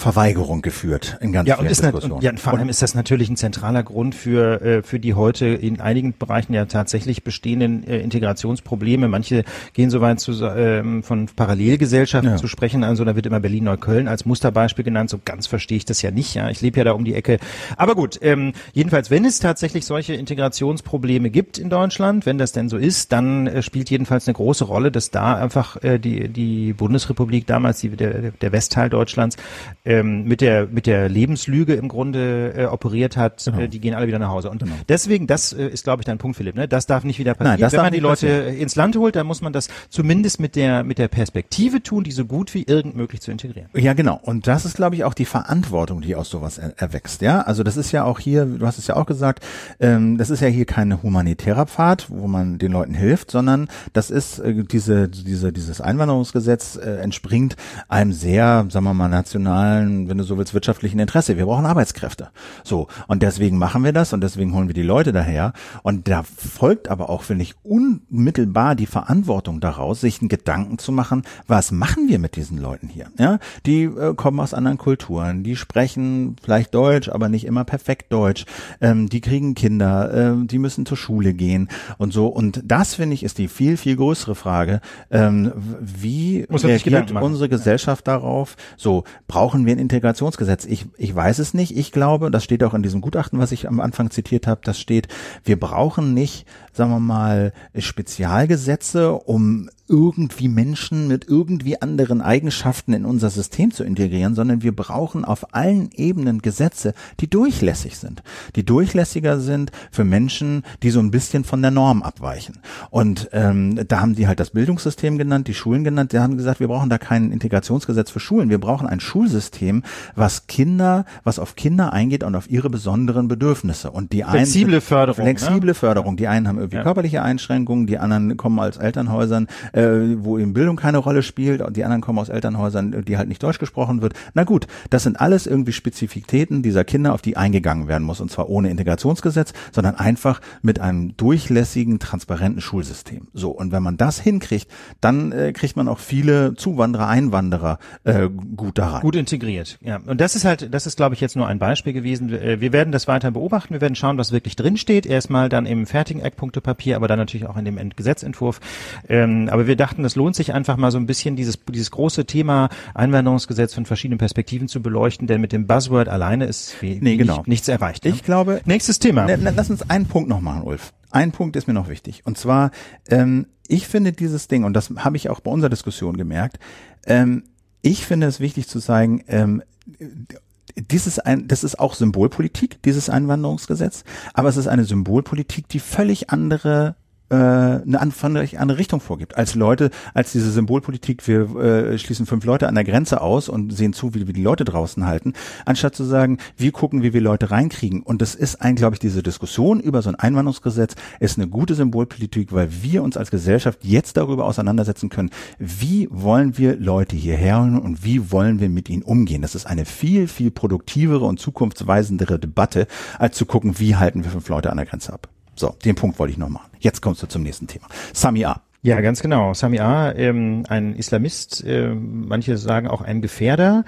Verweigerung geführt in ganz ja, vielen und ist Diskussionen. Ja, und vor allem ist das natürlich ein zentraler Grund für, äh, für die heute in einigen Bereichen ja tatsächlich bestehenden äh, Integrationsprobleme. Manche gehen so weit zu, ähm, von Parallelgesellschaften ja. zu sprechen. Also da wird immer Berlin-Neukölln als Musterbeispiel genannt. So ganz verstehe ich das ja nicht. Ja, ich lebe ja da um die Ecke. Aber gut, ähm, jedenfalls, wenn es tatsächlich solche Integrationsprobleme gibt in Deutschland, wenn das denn so ist, dann äh, spielt jedenfalls eine große Rolle, dass da einfach äh, die, die Bundesrepublik damals, die, der, der Westteil Deutschlands, ähm, mit der mit der Lebenslüge im Grunde äh, operiert hat, Genau. äh, die gehen alle wieder nach Hause. Und Genau. deswegen, das äh, ist, glaube ich, dein Punkt, Philipp. Ne? Das darf nicht wieder passieren. Nein, das Wenn man die Leute passieren. ins Land holt, dann muss man das zumindest mit der mit der Perspektive tun, die so gut wie irgend möglich zu integrieren. Ja, genau. Und das ist, glaube ich, auch die Verantwortung, die aus sowas er erwächst. Ja, also das ist ja auch hier, du hast es ja auch gesagt, ähm, das ist ja hier kein humanitärer Pfad, wo man den Leuten hilft, sondern das ist äh, diese, diese, dieses Einwanderungsgesetz äh, entspringt einem sehr, sagen wir mal, nationalen, wenn du so willst, wirtschaftlichen Interesse. Wir brauchen Arbeitskräfte. So. Und deswegen machen wir das und deswegen holen wir die Leute daher. Und da folgt aber auch, finde ich, unmittelbar die Verantwortung daraus, sich einen Gedanken zu machen, was machen wir mit diesen Leuten hier? Ja, die äh, kommen aus anderen Kulturen, die sprechen vielleicht Deutsch, aber nicht immer perfekt Deutsch. Ähm, die kriegen Kinder, ähm, die müssen zur Schule gehen und so. Und das finde ich ist die viel viel größere Frage. Ähm, wie reagiert unsere Gesellschaft darauf? So brauchen wir ein Integrationsgesetz? Ich ich weiß es nicht. Ich glaube, das steht auch in diesem Gutachten, was ich am Anfang zitiert habe. Das steht, wir brauchen nicht, sagen wir mal, Spezialgesetze, um irgendwie Menschen mit irgendwie anderen Eigenschaften in unser System zu integrieren, sondern wir brauchen auf allen Ebenen Gesetze, die durchlässig sind, die durchlässiger sind für Menschen, die so ein bisschen von der Norm abweichen. Und ähm, da haben die halt das Bildungssystem genannt, die Schulen genannt. Die haben gesagt, wir brauchen da kein Integrationsgesetz für Schulen. Wir brauchen ein Schulsystem, was Kinder, was auf Kinder eingeht und auf ihre besonderen Bedürfnisse. Und die einen Flexible Förderung, flexible Förderung. Die einen haben irgendwie Ja. körperliche Einschränkungen, die anderen kommen aus Elternhäusern, äh, wo eben Bildung keine Rolle spielt, die anderen kommen aus Elternhäusern, die halt nicht Deutsch gesprochen wird. Na gut, das sind alles irgendwie Spezifitäten dieser Kinder, auf die eingegangen werden muss, und zwar ohne Integrationsgesetz, sondern einfach mit einem durchlässigen, transparenten Schulsystem. So, und wenn man das hinkriegt, dann äh, kriegt man auch viele Zuwanderer, Einwanderer äh, gut da rein. Gut integriert, ja. Und das ist halt, das ist, glaube ich, jetzt nur ein Beispiel gewesen. Äh, Wir werden das weiter beobachten. Wir werden schauen, was wirklich drin steht. Erstmal dann im fertigen Eckpunktepapier, aber dann natürlich auch in dem Gesetzentwurf. Ähm, aber wir dachten, es lohnt sich einfach mal so ein bisschen dieses, dieses große Thema Einwanderungsgesetz von verschiedenen Perspektiven zu beleuchten, denn mit dem Buzzword alleine ist Nee, genau. nicht, nichts erreicht. Ne? Ich glaube, Nächstes Thema. Na, na, lass uns einen Punkt noch machen, Ulf. Ein Punkt ist mir noch wichtig. Und zwar, ähm, ich finde dieses Ding, und das habe ich auch bei unserer Diskussion gemerkt, ähm, ich finde es wichtig zu sagen, ähm, dieses ein, das ist auch Symbolpolitik, dieses Einwanderungsgesetz, aber es ist eine Symbolpolitik, die völlig andere äh, eine völlig andere Richtung vorgibt. Als Leute, als diese Symbolpolitik, wir äh, schließen fünf Leute an der Grenze aus und sehen zu, wie wir die Leute draußen halten, anstatt zu sagen, wir gucken, wie wir Leute reinkriegen. Und das ist ein, glaube ich, diese Diskussion über so ein Einwanderungsgesetz ist eine gute Symbolpolitik, weil wir uns als Gesellschaft jetzt darüber auseinandersetzen können, wie wollen wir Leute hierher und wie wollen wir mit ihnen umgehen. Das ist eine viel, viel produktivere und zukunftsweisendere Debatte, als zu gucken, wie halten wir fünf Leute an der Grenze ab. So, den Punkt wollte ich noch machen. Jetzt kommst du zum nächsten Thema. Sami A. Ja, ganz genau. Sami A., ähm, ein Islamist, ähm, manche sagen auch ein Gefährder,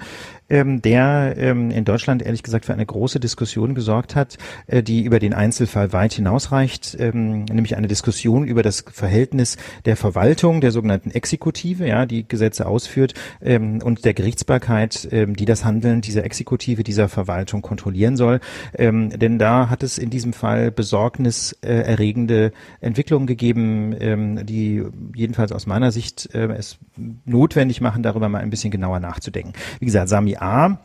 ähm, der ähm, in Deutschland ehrlich gesagt für eine große Diskussion gesorgt hat, äh, die über den Einzelfall weit hinausreicht, ähm, nämlich eine Diskussion über das Verhältnis der Verwaltung, der sogenannten Exekutive, ja, die Gesetze ausführt, ähm, und der Gerichtsbarkeit, ähm, die das Handeln dieser Exekutive, dieser Verwaltung kontrollieren soll. Ähm, denn da hat es in diesem Fall besorgniserregende Entwicklungen gegeben, ähm, die jedenfalls aus meiner Sicht äh, es notwendig machen, darüber mal ein bisschen genauer nachzudenken. Wie gesagt, Sami A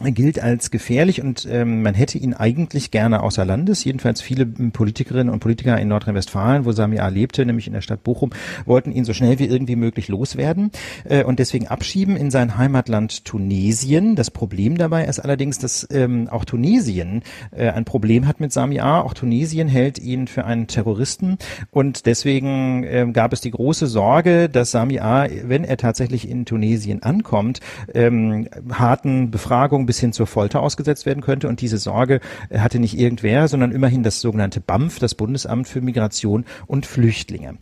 gilt als gefährlich und ähm, man hätte ihn eigentlich gerne außer Landes. Jedenfalls viele ähm, Politikerinnen und Politiker in Nordrhein-Westfalen, wo Sami A. lebte, nämlich in der Stadt Bochum, wollten ihn so schnell wie irgendwie möglich loswerden äh, und deswegen abschieben in sein Heimatland Tunesien. Das Problem dabei ist allerdings, dass ähm, auch Tunesien äh, ein Problem hat mit Sami A. Auch Tunesien hält ihn für einen Terroristen und deswegen ähm, gab es die große Sorge, dass Sami A., wenn er tatsächlich in Tunesien ankommt, ähm, harten Befragungen bis hin zur Folter ausgesetzt werden könnte. Und diese Sorge äh, hatte nicht irgendwer, sondern immerhin das sogenannte BAMF, das Bundesamt für Migration und Flüchtlinge.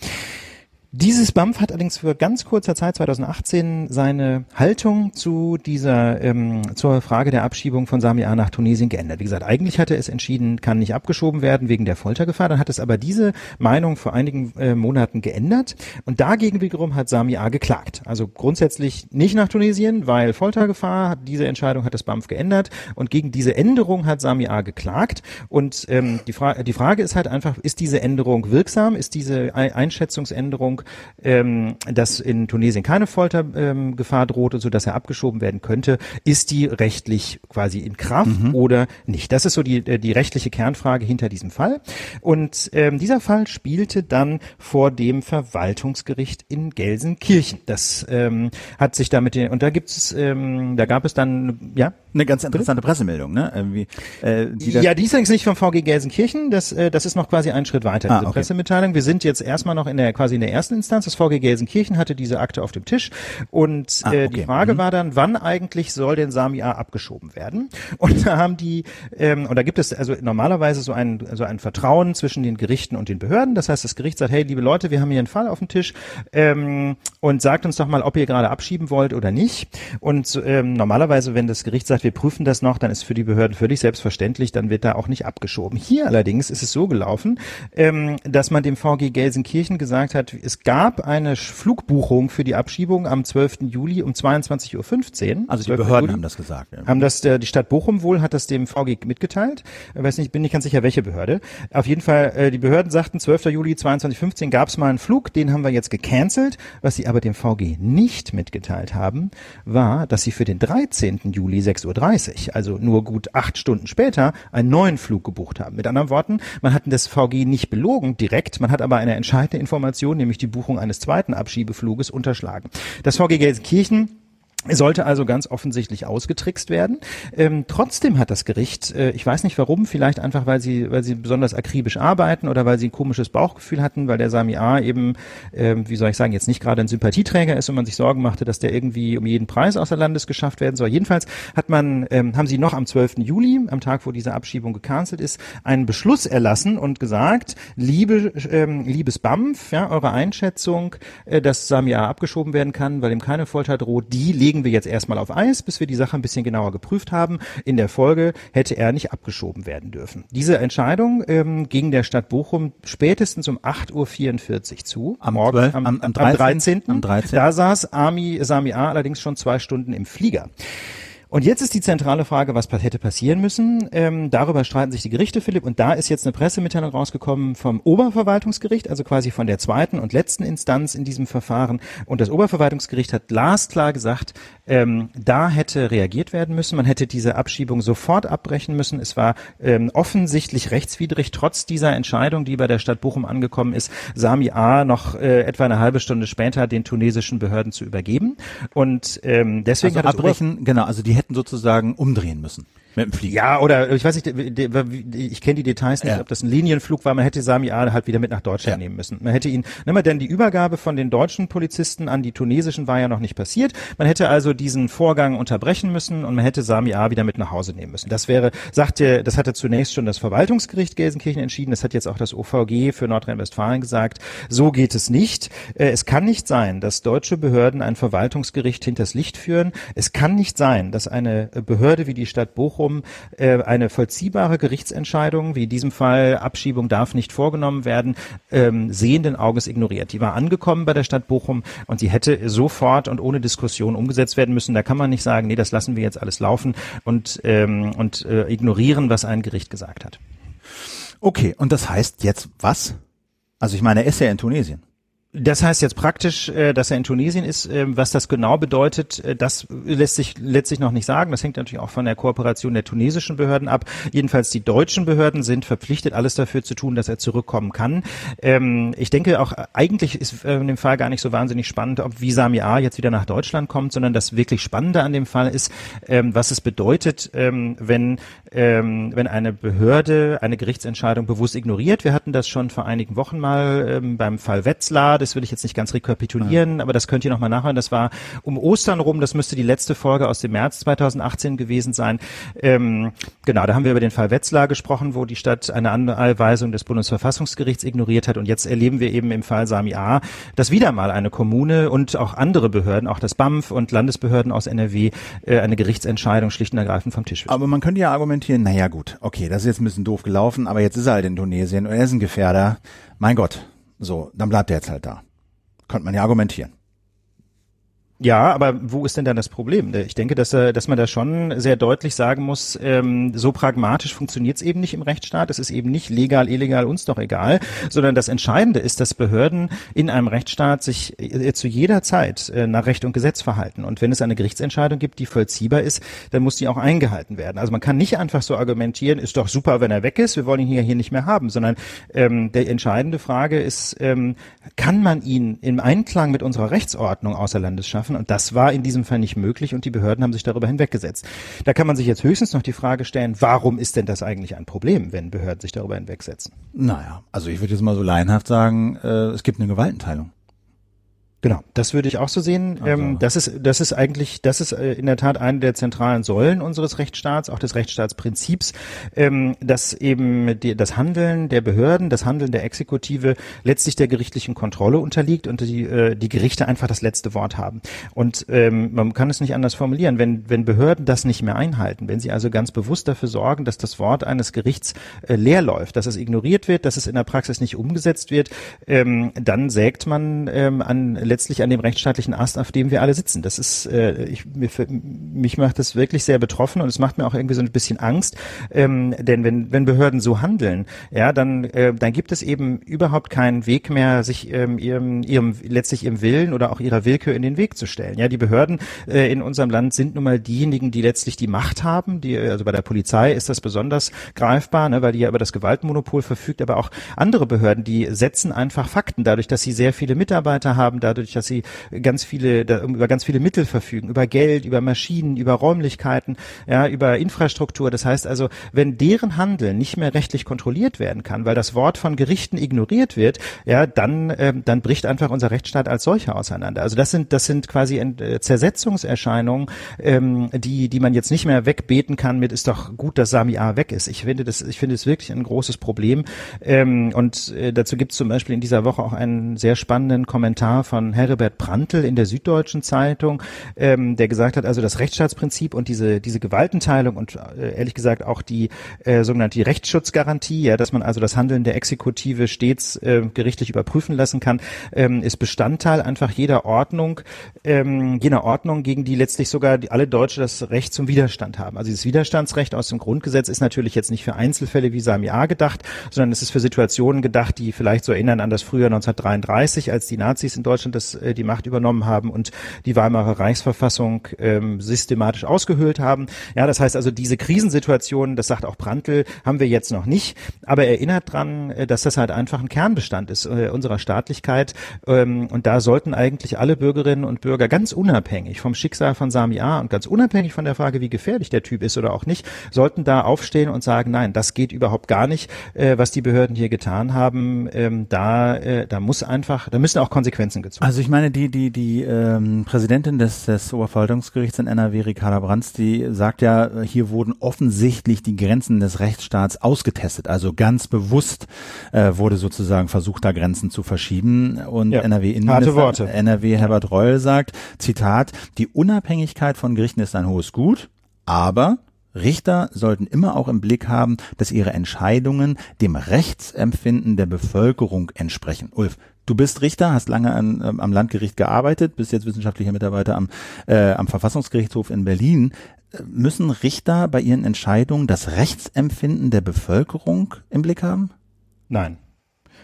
Dieses BAMF hat allerdings für ganz kurzer Zeit, 2018, seine Haltung zu dieser, ähm, zur Frage der Abschiebung von Sami A. nach Tunesien geändert. Wie gesagt, eigentlich hatte es entschieden, kann nicht abgeschoben werden wegen der Foltergefahr. Dann hat es aber diese Meinung vor einigen äh, Monaten geändert. Und dagegen wiederum hat Sami A. geklagt. Also grundsätzlich nicht nach Tunesien, weil Foltergefahr. Diese Entscheidung hat das BAMF geändert. Und gegen diese Änderung hat Sami A. geklagt. Und ähm, die, Fra die Frage ist halt einfach, ist diese Änderung wirksam? Ist diese Ei- Einschätzungsänderung Entscheidung, ähm, dass in Tunesien keine Foltergefahr ähm, droht und so, dass er abgeschoben werden könnte, ist die rechtlich quasi in Kraft mhm. oder nicht? Das ist so die, äh, die rechtliche Kernfrage hinter diesem Fall. Und ähm, dieser Fall spielte dann vor dem Verwaltungsgericht in Gelsenkirchen. Das ähm, hat sich damit und da gibt es, ähm, da gab es dann ja eine ganz interessante Pressemeldung, ne? Irgendwie, äh, die ja, die ist allerdings nicht vom VG Gelsenkirchen. Das, äh, das ist noch quasi ein Schritt weiter. Ah, diese okay. Pressemitteilung. Wir sind jetzt erstmal noch in der quasi in der ersten Instanz. Das VG Gelsenkirchen hatte diese Akte auf dem Tisch und ah, äh, okay. die Frage mhm. war dann, wann eigentlich soll denn Sami A abgeschoben werden? Und da haben die ähm, und da gibt es also normalerweise so ein so ein Vertrauen zwischen den Gerichten und den Behörden. Das heißt, das Gericht sagt, hey, liebe Leute, wir haben hier einen Fall auf dem Tisch ähm, und sagt uns doch mal, ob ihr gerade abschieben wollt oder nicht. Und ähm, normalerweise, wenn das Gericht sagt, wir prüfen das noch, dann ist für die Behörden völlig selbstverständlich, dann wird da auch nicht abgeschoben. Hier allerdings ist es so gelaufen, ähm, dass man dem VG Gelsenkirchen gesagt hat, es gab eine Flugbuchung für die Abschiebung am 12. Juli um 22.15 Uhr. Also die Behörden Juli, haben das gesagt. Ja. Haben das, der, die Stadt Bochum wohl hat das dem VG mitgeteilt. Ich weiß nicht, bin nicht ganz sicher, welche Behörde. Auf jeden Fall, äh, die Behörden sagten, 12. Juli 22.15 gab es mal einen Flug, den haben wir jetzt gecancelt. Was sie aber dem VG nicht mitgeteilt haben, war, dass sie für den 13. Juli 6.30 Uhr, also nur gut acht Stunden später, einen neuen Flug gebucht haben. Mit anderen Worten, man hat das VG nicht belogen direkt, man hat aber eine entscheidende Information, nämlich die Buchung eines zweiten Abschiebefluges unterschlagen. Das VG Gelsenkirchen sollte also ganz offensichtlich ausgetrickst werden. Ähm, trotzdem hat das Gericht, äh, ich weiß nicht warum, vielleicht einfach, weil sie, weil sie besonders akribisch arbeiten oder weil sie ein komisches Bauchgefühl hatten, weil der Sami A eben, äh, wie soll ich sagen, jetzt nicht gerade ein Sympathieträger ist und man sich Sorgen machte, dass der irgendwie um jeden Preis außer Landes geschafft werden soll. Jedenfalls hat man, ähm, haben sie noch am 12. Juli, am Tag, wo diese Abschiebung gecancelt ist, einen Beschluss erlassen und gesagt, liebe, ähm, liebes BAMF, ja, eure Einschätzung, äh, dass Sami A abgeschoben werden kann, weil ihm keine Folter droht, die legen wir jetzt erstmal auf Eis, bis wir die Sache ein bisschen genauer geprüft haben. In der Folge hätte er nicht abgeschoben werden dürfen. Diese Entscheidung ähm, ging der Stadt Bochum spätestens um 8.44 Uhr zu. Am, Morgen, 12, am, am, am, 13. Am 13. Da saß Ami, Sami A allerdings schon zwei Stunden im Flieger. Und jetzt ist die zentrale Frage, was hätte passieren müssen. Ähm, darüber streiten sich die Gerichte, Philipp. Und da ist jetzt eine Pressemitteilung rausgekommen vom Oberverwaltungsgericht, also quasi von der zweiten und letzten Instanz in diesem Verfahren. Und das Oberverwaltungsgericht hat glasklar gesagt, ähm, da hätte reagiert werden müssen. Man hätte diese Abschiebung sofort abbrechen müssen. Es war ähm, offensichtlich rechtswidrig, trotz dieser Entscheidung, die bei der Stadt Bochum angekommen ist, Sami A. noch äh, etwa eine halbe Stunde später den tunesischen Behörden zu übergeben. Und ähm, deswegen also abbrechen, genau, also die hätten sozusagen umdrehen müssen. Mit dem Flieger. Ja, oder ich weiß nicht, ich kenne die Details nicht, ja. ob das ein Linienflug war. Man hätte Sami A. halt wieder mit nach Deutschland ja. nehmen müssen. Man hätte ihn, nimm mal denn die Übergabe von den deutschen Polizisten an die tunesischen war ja noch nicht passiert. Man hätte also diesen Vorgang unterbrechen müssen und man hätte Sami A. wieder mit nach Hause nehmen müssen. Das wäre, sagte, das hatte zunächst schon das Verwaltungsgericht Gelsenkirchen entschieden. Das hat jetzt auch das OVG für Nordrhein-Westfalen gesagt. So geht es nicht. Äh, es kann nicht sein, dass deutsche Behörden ein Verwaltungsgericht hinters Licht führen. Es kann nicht sein, dass eine Behörde wie die Stadt Bochum Bochum äh, eine vollziehbare Gerichtsentscheidung, wie in diesem Fall Abschiebung darf nicht vorgenommen werden, ähm, sehenden Auges ignoriert. Die war angekommen bei der Stadt Bochum und sie hätte sofort und ohne Diskussion umgesetzt werden müssen. Da kann man nicht sagen, nee, das lassen wir jetzt alles laufen und, ähm, und äh, ignorieren, was ein Gericht gesagt hat. Okay, und das heißt jetzt was? Also ich meine, er ist ja in Tunesien. Das heißt jetzt praktisch, äh, dass er in Tunesien ist. Ähm, was das genau bedeutet, äh, das lässt sich letztlich noch nicht sagen. Das hängt natürlich auch von der Kooperation der tunesischen Behörden ab. Jedenfalls die deutschen Behörden sind verpflichtet, alles dafür zu tun, dass er zurückkommen kann. Ähm, ich denke auch, eigentlich ist äh, in dem Fall gar nicht so wahnsinnig spannend, ob wie Sami A. jetzt wieder nach Deutschland kommt, sondern das wirklich Spannende an dem Fall ist, ähm, was es bedeutet, wenn, wenn eine Behörde eine Gerichtsentscheidung bewusst ignoriert. Wir hatten das schon vor einigen Wochen mal beim Fall Wetzlar das will ich jetzt nicht ganz rekapitulieren, ja. aber das könnt ihr nochmal nachhören. Das war um Ostern rum, das müsste die letzte Folge aus dem März 2018 gewesen sein. Ähm, genau, da haben wir über den Fall Wetzlar gesprochen, wo die Stadt eine Anweisung des Bundesverfassungsgerichts ignoriert hat. Und jetzt erleben wir eben im Fall Sami A., dass wieder mal eine Kommune und auch andere Behörden, auch das BAMF und Landesbehörden aus NRW, äh, eine Gerichtsentscheidung schlicht und ergreifend vom Tisch wissen. Aber man könnte ja argumentieren, naja gut, okay, das ist jetzt ein bisschen doof gelaufen, aber jetzt ist er halt in Tunesien und er ist ein Gefährder. Mein Gott, so, dann bleibt er jetzt halt da. Könnte man ja argumentieren. Ja, aber wo ist denn dann das Problem? Ich denke, dass, äh, dass man da schon sehr deutlich sagen muss, ähm, so pragmatisch funktioniert es eben nicht im Rechtsstaat. Es ist eben nicht legal, illegal, uns doch egal, sondern das Entscheidende ist, dass Behörden in einem Rechtsstaat sich äh, zu jeder Zeit äh, nach Recht und Gesetz verhalten. Und wenn es eine Gerichtsentscheidung gibt, die vollziehbar ist, dann muss die auch eingehalten werden. Also man kann nicht einfach so argumentieren, ist doch super, wenn er weg ist, wir wollen ihn hier, hier nicht mehr haben, sondern ähm, der entscheidende Frage ist, ähm, kann man ihn im Einklang mit unserer Rechtsordnung außer Landes schaffen? Schaffen. Und das war in diesem Fall nicht möglich und die Behörden haben sich darüber hinweggesetzt. Da kann man sich jetzt höchstens noch die Frage stellen, warum ist denn das eigentlich ein Problem, wenn Behörden sich darüber hinwegsetzen? Naja, also ich würde jetzt mal so laienhaft sagen, äh, es gibt eine Gewaltenteilung. Genau, das würde ich auch so sehen. Also. Ähm, das ist, das ist eigentlich, das ist äh, in der Tat eine der zentralen Säulen unseres Rechtsstaats, auch des Rechtsstaatsprinzips, ähm, dass eben die, das Handeln der Behörden, das Handeln der Exekutive letztlich der gerichtlichen Kontrolle unterliegt und die, äh, die Gerichte einfach das letzte Wort haben. Und ähm, man kann es nicht anders formulieren. Wenn, wenn Behörden das nicht mehr einhalten, wenn sie also ganz bewusst dafür sorgen, dass das Wort eines Gerichts äh, leer läuft, dass es ignoriert wird, dass es in der Praxis nicht umgesetzt wird, dann sägt man an letztlich an dem rechtsstaatlichen Ast, auf dem wir alle sitzen. Das ist, äh, ich, mir, mich macht das wirklich sehr betroffen und es macht mir auch irgendwie so ein bisschen Angst, ähm, denn wenn, wenn Behörden so handeln, ja, dann, äh, dann gibt es eben überhaupt keinen Weg mehr, sich ähm, ihrem, ihrem, letztlich ihrem Willen oder auch ihrer Willkür in den Weg zu stellen. Ja, die Behörden äh, in unserem Land sind nun mal diejenigen, die letztlich die Macht haben. Die, also bei der Polizei ist das besonders greifbar, ne, weil die ja über das Gewaltmonopol verfügt, aber auch andere Behörden, die setzen einfach Fakten, dadurch, dass sie sehr viele Mitarbeiter haben, dadurch, dadurch, dass sie ganz viele, über ganz viele Mittel verfügen, über Geld, über Maschinen, über Räumlichkeiten, ja, über Infrastruktur. Das heißt also, wenn deren Handeln nicht mehr rechtlich kontrolliert werden kann, weil das Wort von Gerichten ignoriert wird, ja, dann, ähm, dann bricht einfach unser Rechtsstaat als solcher auseinander. Also das sind, das sind quasi äh, Zersetzungserscheinungen, ähm, die, die man jetzt nicht mehr wegbeten kann mit, ist doch gut, dass Sami A weg ist. Ich finde das, ich finde es wirklich ein großes Problem. Ähm, und äh, dazu gibt es zum Beispiel in dieser Woche auch einen sehr spannenden Kommentar von Herbert Prantl in der Süddeutschen Zeitung, ähm, der gesagt hat, also das Rechtsstaatsprinzip und diese, diese Gewaltenteilung und äh, ehrlich gesagt auch die äh, sogenannte Rechtsschutzgarantie, ja, dass man also das Handeln der Exekutive stets äh, gerichtlich überprüfen lassen kann, ähm, ist Bestandteil einfach jeder Ordnung, ähm, jener Ordnung, gegen die letztlich sogar die, alle Deutsche das Recht zum Widerstand haben. Also dieses Widerstandsrecht aus dem Grundgesetz ist natürlich jetzt nicht für Einzelfälle wie Samia gedacht, sondern es ist für Situationen gedacht, die vielleicht so erinnern an das Frühjahr 1933, als die Nazis in Deutschland das, äh, die Macht übernommen haben und die Weimarer Reichsverfassung ähm, systematisch ausgehöhlt haben. Ja, das heißt also, diese Krisensituationen, das sagt auch Brandl, haben wir jetzt noch nicht, aber erinnert dran, äh, dass das halt einfach ein Kernbestand ist äh, unserer Staatlichkeit ähm, und da sollten eigentlich alle Bürgerinnen und Bürger ganz unabhängig vom Schicksal von Sami A. und ganz unabhängig von der Frage, wie gefährlich der Typ ist oder auch nicht, sollten da aufstehen und sagen, nein, das geht überhaupt gar nicht, äh, was die Behörden hier getan haben. Ähm, da, äh, da muss einfach, da müssen auch Konsequenzen gezogen also ich meine, die, die, die ähm, Präsidentin des, des Oberverwaltungsgerichts in NRW, Ricarda Brands, die sagt ja, hier wurden offensichtlich die Grenzen des Rechtsstaats ausgetestet. Also ganz bewusst äh, wurde sozusagen versucht, da Grenzen zu verschieben. Und ja, NRW Innenminister NRW Herbert Reul sagt, Zitat, die Unabhängigkeit von Gerichten ist ein hohes Gut, aber Richter sollten immer auch im Blick haben, dass ihre Entscheidungen dem Rechtsempfinden der Bevölkerung entsprechen. Ulf, Du bist Richter, hast lange an, ähm, am Landgericht gearbeitet, bist jetzt wissenschaftlicher Mitarbeiter am, äh, am Verfassungsgerichtshof in Berlin. Müssen Richter bei ihren Entscheidungen das Rechtsempfinden der Bevölkerung im Blick haben? Nein.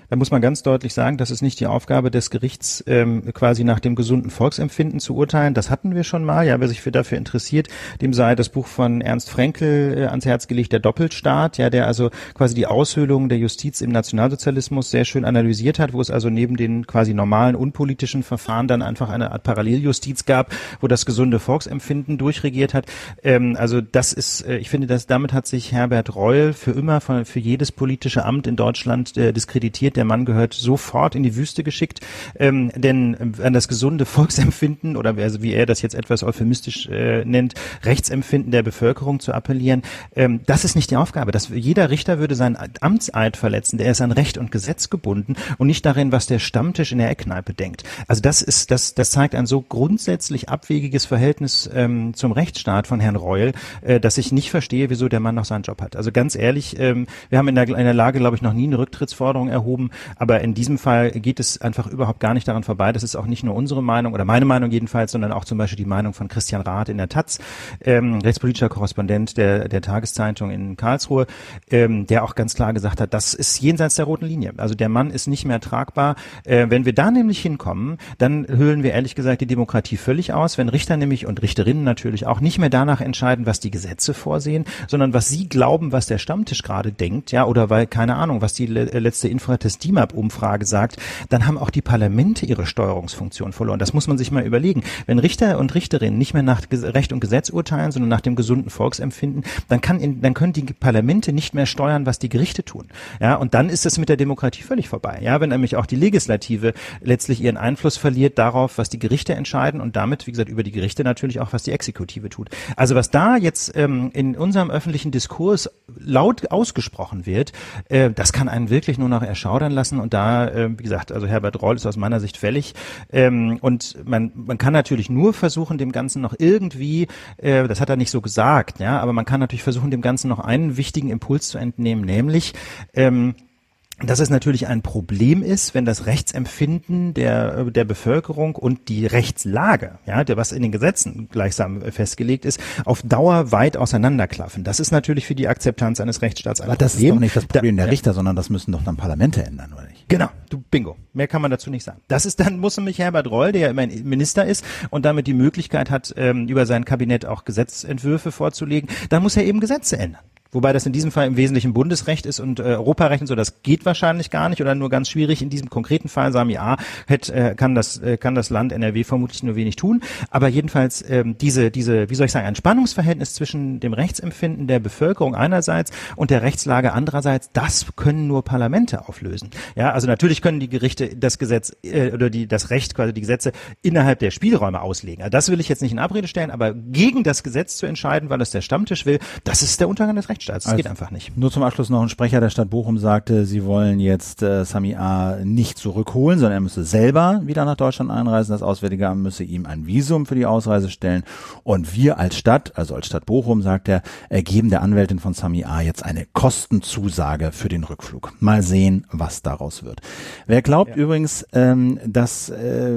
Da muss man ganz deutlich sagen, das ist nicht die Aufgabe des Gerichts, ähm, quasi nach dem gesunden Volksempfinden zu urteilen. Das hatten wir schon mal. Ja, wer sich für dafür interessiert, dem sei das Buch von Ernst Frenkel äh, ans Herz gelegt, der Doppelstaat, ja, der also quasi die Aushöhlung der Justiz im Nationalsozialismus sehr schön analysiert hat, wo es also neben den quasi normalen unpolitischen Verfahren dann einfach eine Art Paralleljustiz gab, wo das gesunde Volksempfinden durchregiert hat. Ähm, also das ist, äh, ich finde, dass damit hat sich Herbert Reul für immer von, für jedes politische Amt in Deutschland äh, diskreditiert der Mann gehört sofort in die Wüste geschickt, ähm, denn äh, an das gesunde Volksempfinden oder also wie er das jetzt etwas euphemistisch äh, nennt, Rechtsempfinden der Bevölkerung zu appellieren, ähm, das ist nicht die Aufgabe. Das, jeder Richter würde seinen Amtseid verletzen. Der ist an Recht und Gesetz gebunden und nicht darin, was der Stammtisch in der Eckkneipe denkt. Also das ist, das, das zeigt ein so grundsätzlich abwegiges Verhältnis ähm, zum Rechtsstaat von Herrn Reul, äh, dass ich nicht verstehe, wieso der Mann noch seinen Job hat. Also ganz ehrlich, ähm, wir haben in der, in der Lage, glaube ich, noch nie eine Rücktrittsforderung erhoben Publikum. Aber in diesem Fall geht es einfach überhaupt gar nicht daran vorbei. Das ist auch nicht nur unsere Meinung oder meine Meinung jedenfalls, sondern auch zum Beispiel die Meinung von Christian Rath in der Taz, ähm, rechtspolitischer Korrespondent der, der Tageszeitung in Karlsruhe, ähm, der auch ganz klar gesagt hat, das ist jenseits der roten Linie. Also der Mann ist nicht mehr tragbar. Äh, wenn wir da nämlich hinkommen, dann höhlen wir ehrlich gesagt die Demokratie völlig aus, wenn Richter nämlich und Richterinnen natürlich auch nicht mehr danach entscheiden, was die Gesetze vorsehen, sondern was sie glauben, was der Stammtisch gerade denkt, ja, oder weil, keine Ahnung, was die letzte Infratest DIMAP-Umfrage sagt, dann haben auch die Parlamente ihre Steuerungsfunktion verloren. Das muss man sich mal überlegen. Wenn Richter und Richterinnen nicht mehr nach Recht und Gesetz urteilen, sondern nach dem gesunden Volksempfinden, dann kann in, dann können die Parlamente nicht mehr steuern, was die Gerichte tun. Ja, und dann ist es mit der Demokratie völlig vorbei. Ja, wenn nämlich auch die Legislative letztlich ihren Einfluss verliert darauf, was die Gerichte entscheiden und damit, wie gesagt, über die Gerichte natürlich auch, was die Exekutive tut. Also was da jetzt ähm, in unserem öffentlichen Diskurs laut ausgesprochen wird, äh, das kann einen wirklich nur noch erschaudern lassen. Und da, äh, wie gesagt, also Herbert Reul ist aus meiner Sicht fällig. Ähm, und man, man kann natürlich nur versuchen, dem Ganzen noch irgendwie, äh, das hat er nicht so gesagt, ja, aber man kann natürlich versuchen, dem Ganzen noch einen wichtigen Impuls zu entnehmen, nämlich ähm, dass es natürlich ein Problem ist, wenn das Rechtsempfinden der, der Bevölkerung und die Rechtslage, ja, der, was in den Gesetzen gleichsam festgelegt ist, auf Dauer weit auseinanderklaffen. Das ist natürlich für die Akzeptanz eines Rechtsstaats ein Aber das Problem. ist doch nicht das Problem der Richter, sondern das müssen doch dann Parlamente ändern, oder nicht? Genau, du Bingo. Mehr kann man dazu nicht sagen. Das ist dann, muss nämlich Herbert Reul, der ja immer Minister ist und damit die Möglichkeit hat, ähm, über sein Kabinett auch Gesetzentwürfe vorzulegen, dann muss er eben Gesetze ändern. Wobei das in diesem Fall im Wesentlichen Bundesrecht ist und äh, Europarecht und so, das geht wahrscheinlich gar nicht oder nur ganz schwierig. In diesem konkreten Fall, Sami A, hätte, äh, kann, das, äh, kann das Land NRW vermutlich nur wenig tun. Aber jedenfalls ähm, diese, diese, wie soll ich sagen, ein Spannungsverhältnis zwischen dem Rechtsempfinden der Bevölkerung einerseits und der Rechtslage andererseits, das können nur Parlamente auflösen. Ja, also natürlich können die Gerichte das Gesetz äh, oder die, das Recht, quasi die Gesetze innerhalb der Spielräume auslegen. Also das will ich jetzt nicht in Abrede stellen, aber gegen das Gesetz zu entscheiden, weil es der Stammtisch will, das ist der Untergang des Rechts. Rechtsstaats. Das also geht einfach nicht. Nur zum Abschluss noch ein Sprecher der Stadt Bochum sagte, sie wollen jetzt äh, Sami A. nicht zurückholen, sondern er müsse selber wieder nach Deutschland einreisen. Das Auswärtige Amt müsse ihm ein Visum für die Ausreise stellen. Und wir als Stadt, also als Stadt Bochum, sagt er, äh, geben der Anwältin von Sami A. jetzt eine Kostenzusage für den Rückflug. Mal sehen, was daraus wird. Wer glaubt ja. übrigens, ähm, dass, äh,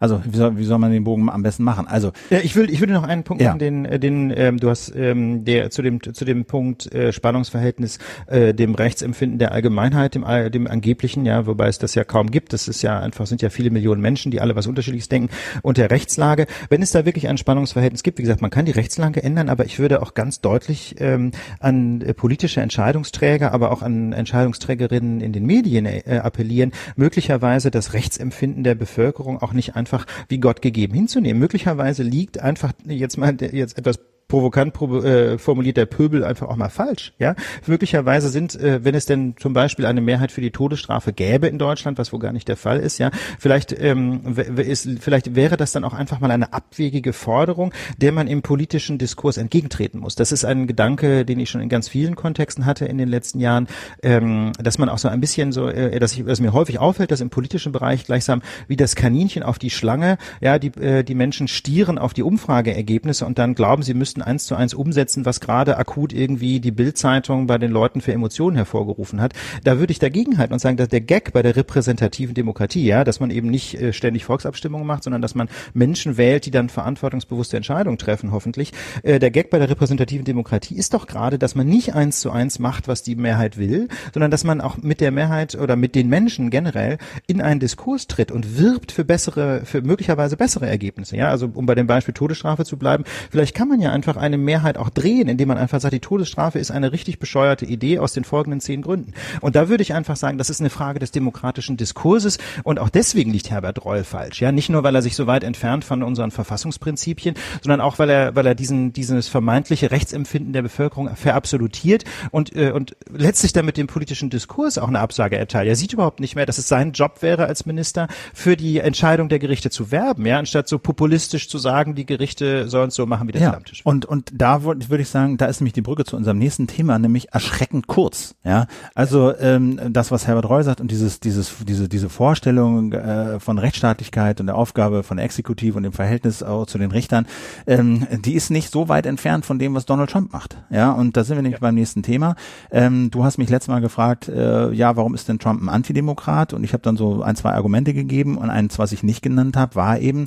also wie soll, wie soll man den Bogen am besten machen? Also ja, ich will, ich würde noch einen Punkt ja. machen, den, äh, den ähm, du hast, ähm, der zu dem zu dem Punkt äh, Spannungsverhältnis äh, dem Rechtsempfinden der Allgemeinheit, dem, dem angeblichen, ja, wobei es das ja kaum gibt. Das ist ja einfach, sind ja viele Millionen Menschen, die alle was Unterschiedliches denken und der Rechtslage. Wenn es da wirklich ein Spannungsverhältnis gibt, wie gesagt, man kann die Rechtslage ändern, aber ich würde auch ganz deutlich ähm, an äh, politische Entscheidungsträger, aber auch an Entscheidungsträgerinnen in den Medien äh, appellieren, möglicherweise das Rechtsempfinden der Bevölkerung auch nicht einfach wie Gott gegeben hinzunehmen. Möglicherweise liegt einfach jetzt mal jetzt etwas provokant äh, formuliert der Pöbel einfach auch mal falsch. Ja, möglicherweise sind, äh, wenn es denn zum Beispiel eine Mehrheit für die Todesstrafe gäbe in Deutschland, was wohl gar nicht der Fall ist, ja, vielleicht ähm, ist, vielleicht wäre das dann auch einfach mal eine abwegige Forderung, der man im politischen Diskurs entgegentreten muss. Das ist ein Gedanke, den ich schon in ganz vielen Kontexten hatte in den letzten Jahren, ähm, dass man auch so ein bisschen so, äh, dass, ich, dass mir häufig auffällt, dass im politischen Bereich gleichsam wie das Kaninchen auf die Schlange, ja, die äh, die Menschen stieren auf die Umfrageergebnisse und dann glauben, sie müssten eins zu eins umsetzen, was gerade akut irgendwie die Bildzeitung bei den Leuten für Emotionen hervorgerufen hat. Da würde ich dagegen halten und sagen, dass der Gag bei der repräsentativen Demokratie, ja, dass man eben nicht äh, ständig Volksabstimmungen macht, sondern dass man Menschen wählt, die dann verantwortungsbewusste Entscheidungen treffen, hoffentlich. Äh, der Gag bei der repräsentativen Demokratie ist doch gerade, dass man nicht eins zu eins macht, was die Mehrheit will, sondern dass man auch mit der Mehrheit oder mit den Menschen generell in einen Diskurs tritt und wirbt für bessere, für möglicherweise bessere Ergebnisse. Ja, also um bei dem Beispiel Todesstrafe zu bleiben, vielleicht kann man ja einfach eine Mehrheit auch drehen, indem man einfach sagt, die Todesstrafe ist eine richtig bescheuerte Idee aus den folgenden zehn Gründen. Und da würde ich einfach sagen, das ist eine Frage des demokratischen Diskurses und auch deswegen liegt Herbert Reul falsch. Ja, nicht nur, weil er sich so weit entfernt von unseren Verfassungsprinzipien, sondern auch, weil er, weil er diesen, dieses vermeintliche Rechtsempfinden der Bevölkerung verabsolutiert und, äh, und letztlich damit dem politischen Diskurs auch eine Absage erteilt. Er sieht überhaupt nicht mehr, dass es sein Job wäre als Minister, für die Entscheidung der Gerichte zu werben, ja, anstatt so populistisch zu sagen, die Gerichte sollen es so machen wie der ja. Stammtisch. Und und, da würde ich sagen, da ist nämlich die Brücke zu unserem nächsten Thema, nämlich erschreckend kurz. Ja, also ähm, das, was Herbert Reu sagt und dieses, dieses, diese, diese Vorstellung äh, von Rechtsstaatlichkeit und der Aufgabe von der Exekutive und dem Verhältnis auch zu den Richtern, ähm, die ist nicht so weit entfernt von dem, was Donald Trump macht. Ja, und da sind wir nämlich ja. beim nächsten Thema. Ähm, du hast mich letztes Mal gefragt, äh, ja, warum ist denn Trump ein Antidemokrat? Und ich habe dann so ein, zwei Argumente gegeben und eins, was ich nicht genannt habe, war eben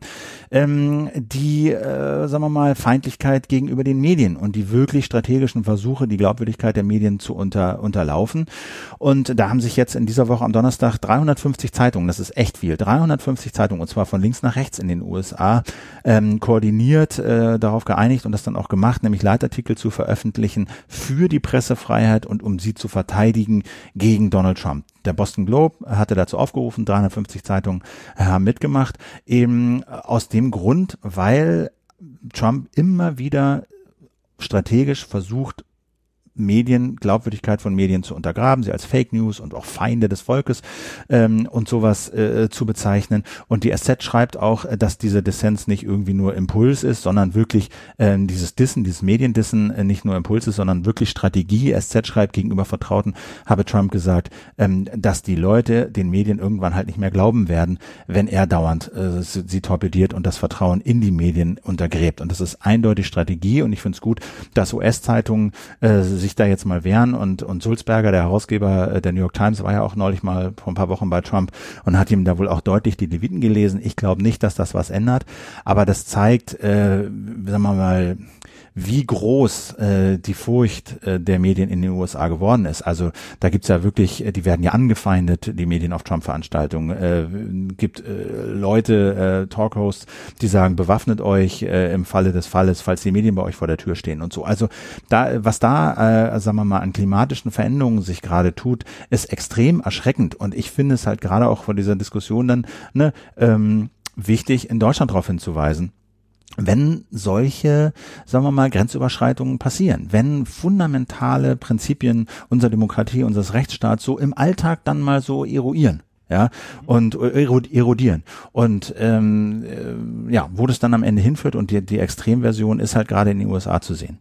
ähm, die, äh, sagen wir mal, Feindlichkeit gegenüber den Medien und die wirklich strategischen Versuche, die Glaubwürdigkeit der Medien zu unter, unterlaufen. Und da haben sich jetzt in dieser Woche am Donnerstag 350 Zeitungen, das ist echt viel, 350 Zeitungen, und zwar von links nach rechts in den USA, ähm, koordiniert äh, darauf geeinigt und das dann auch gemacht, nämlich Leitartikel zu veröffentlichen für die Pressefreiheit und um sie zu verteidigen gegen Donald Trump. Der Boston Globe hatte dazu aufgerufen, 350 Zeitungen haben mitgemacht, eben aus dem Grund, weil Trump immer wieder strategisch versucht, Medien, Glaubwürdigkeit von Medien zu untergraben, sie als Fake News und auch Feinde des Volkes ähm, und sowas äh, zu bezeichnen. Und die SZ schreibt auch, äh, dass diese Dissens nicht irgendwie nur Impuls ist, sondern wirklich äh, dieses Dissen, dieses Mediendissen äh, nicht nur Impuls ist, sondern wirklich Strategie. SZ schreibt gegenüber Vertrauten, habe Trump gesagt, ähm, dass die Leute den Medien irgendwann halt nicht mehr glauben werden, wenn er dauernd äh, sie, sie torpediert und das Vertrauen in die Medien untergräbt. Und das ist eindeutig Strategie und ich finde es gut, dass US-Zeitungen äh, sich da jetzt mal wehren und, und Sulzberger, der Herausgeber äh, der New York Times, war ja auch neulich mal vor ein paar Wochen bei Trump und hat ihm da wohl auch deutlich die Leviten gelesen. Ich glaube nicht, dass das was ändert, aber das zeigt, äh, sagen wir mal, wie groß äh, die Furcht äh, der Medien in den USA geworden ist. Also da gibt's ja wirklich, äh, die werden ja angefeindet, die Medien auf Trump-Veranstaltungen. Äh, gibt äh, Leute, äh, Talkhosts, die sagen, bewaffnet euch äh, im Falle des Falles, falls die Medien bei euch vor der Tür stehen und so. Also da, was da, äh, sagen wir mal, an klimatischen Veränderungen sich gerade tut, ist extrem erschreckend. Und ich finde es halt gerade auch von dieser Diskussion dann ne, ähm, wichtig, in Deutschland darauf hinzuweisen wenn solche, sagen wir mal, Grenzüberschreitungen passieren, wenn fundamentale Prinzipien unserer Demokratie, unseres Rechtsstaats so im Alltag dann mal so eruieren ja, und äh, erodieren. Und ähm, äh, ja, wo das dann am Ende hinführt und die, die Extremversion ist halt gerade in den USA zu sehen.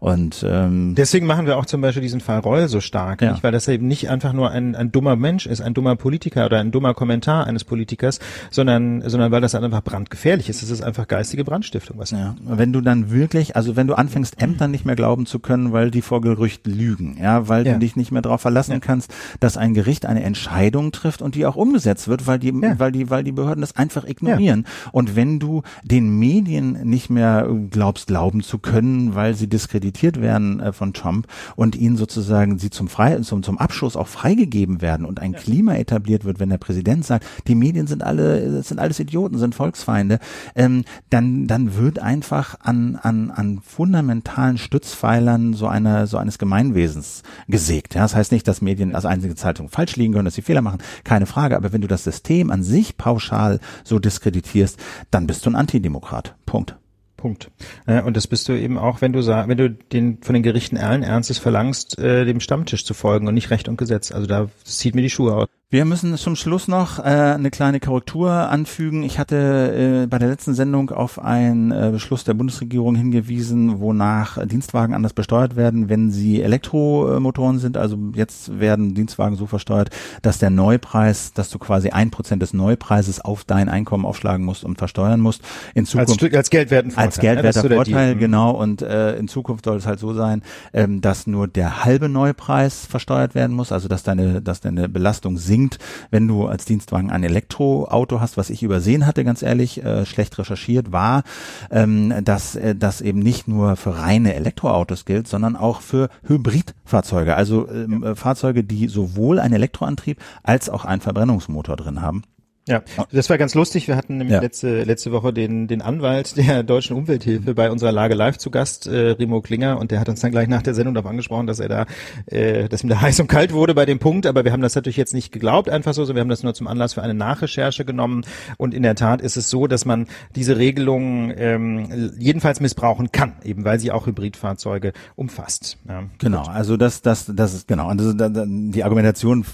Und ähm, deswegen machen wir auch zum Beispiel diesen Fall Reul so stark, ja. nicht? weil das eben nicht einfach nur ein, ein dummer Mensch ist, ein dummer Politiker oder ein dummer Kommentar eines Politikers, sondern sondern weil das dann einfach brandgefährlich ist. Es ist einfach geistige Brandstiftung. Was ja. Wenn du dann wirklich, also wenn du anfängst, Ämtern nicht mehr glauben zu können, weil die vor Gerücht lügen, ja, weil ja. du dich nicht mehr darauf verlassen ja. kannst, dass ein Gericht eine Entscheidung trifft und die auch umgesetzt wird, weil die, ja. weil die, weil die Behörden das einfach ignorieren. Ja. Und wenn du den Medien nicht mehr glaubst, glauben zu können, weil sie diskreditiert werden äh, von Trump und ihnen sozusagen sie zum Frei, zum, zum Abschuss auch freigegeben werden und ein ja. Klima etabliert wird, wenn der Präsident sagt, die Medien sind alle, sind alles Idioten, sind Volksfeinde, ähm, dann, dann wird einfach an, an, an fundamentalen Stützpfeilern so einer, so eines Gemeinwesens gesägt. Ja, das heißt nicht, dass Medien als einzige Zeitung falsch liegen können, dass sie Fehler machen. Keine Frage. Aber wenn du das System an sich pauschal so diskreditierst, dann bist du ein Antidemokrat. Punkt. Punkt. Und das bist du eben auch, wenn du sag, wenn du den von den Gerichten allen Ernstes verlangst, äh, dem Stammtisch zu folgen und nicht Recht und Gesetz. Also da zieht mir die Schuhe aus. Wir müssen zum Schluss noch äh, eine kleine Korrektur anfügen. Ich hatte äh, bei der letzten Sendung auf einen äh, Beschluss der Bundesregierung hingewiesen, wonach Dienstwagen anders besteuert werden, wenn sie Elektromotoren sind. Also jetzt werden Dienstwagen so versteuert, dass der Neupreis, dass du quasi ein Prozent des Neupreises auf dein Einkommen aufschlagen musst und versteuern musst. In Zukunft als, als Geldwerten Vorteil. Als Geldwerter ja, Vorteil, genau. Und äh, in Zukunft soll es halt so sein, ähm, dass nur der halbe Neupreis versteuert werden muss, also dass deine, dass deine Belastung sinkt sinkt, wenn du als Dienstwagen ein Elektroauto hast, was ich übersehen hatte, ganz ehrlich, äh, schlecht recherchiert war, ähm, dass äh, das eben nicht nur für reine Elektroautos gilt, sondern auch für Hybridfahrzeuge, also ähm, ja. Fahrzeuge, die sowohl einen Elektroantrieb als auch einen Verbrennungsmotor drin haben. Ja, das war ganz lustig. Wir hatten nämlich ja. letzte, letzte Woche den, den Anwalt der Deutschen Umwelthilfe bei unserer Lage live zu Gast, äh, Remo Klinger, und der hat uns dann gleich nach der Sendung darauf angesprochen, dass er da, äh, dass ihm da heiß und kalt wurde bei dem Punkt, aber wir haben das natürlich jetzt nicht geglaubt, einfach so, sondern wir haben das nur zum Anlass für eine Nachrecherche genommen. Und in der Tat ist es so, dass man diese Regelung ähm, jedenfalls missbrauchen kann, eben weil sie auch Hybridfahrzeuge umfasst. Ja, genau, gut. also das, das, das ist genau. Also die Argumentation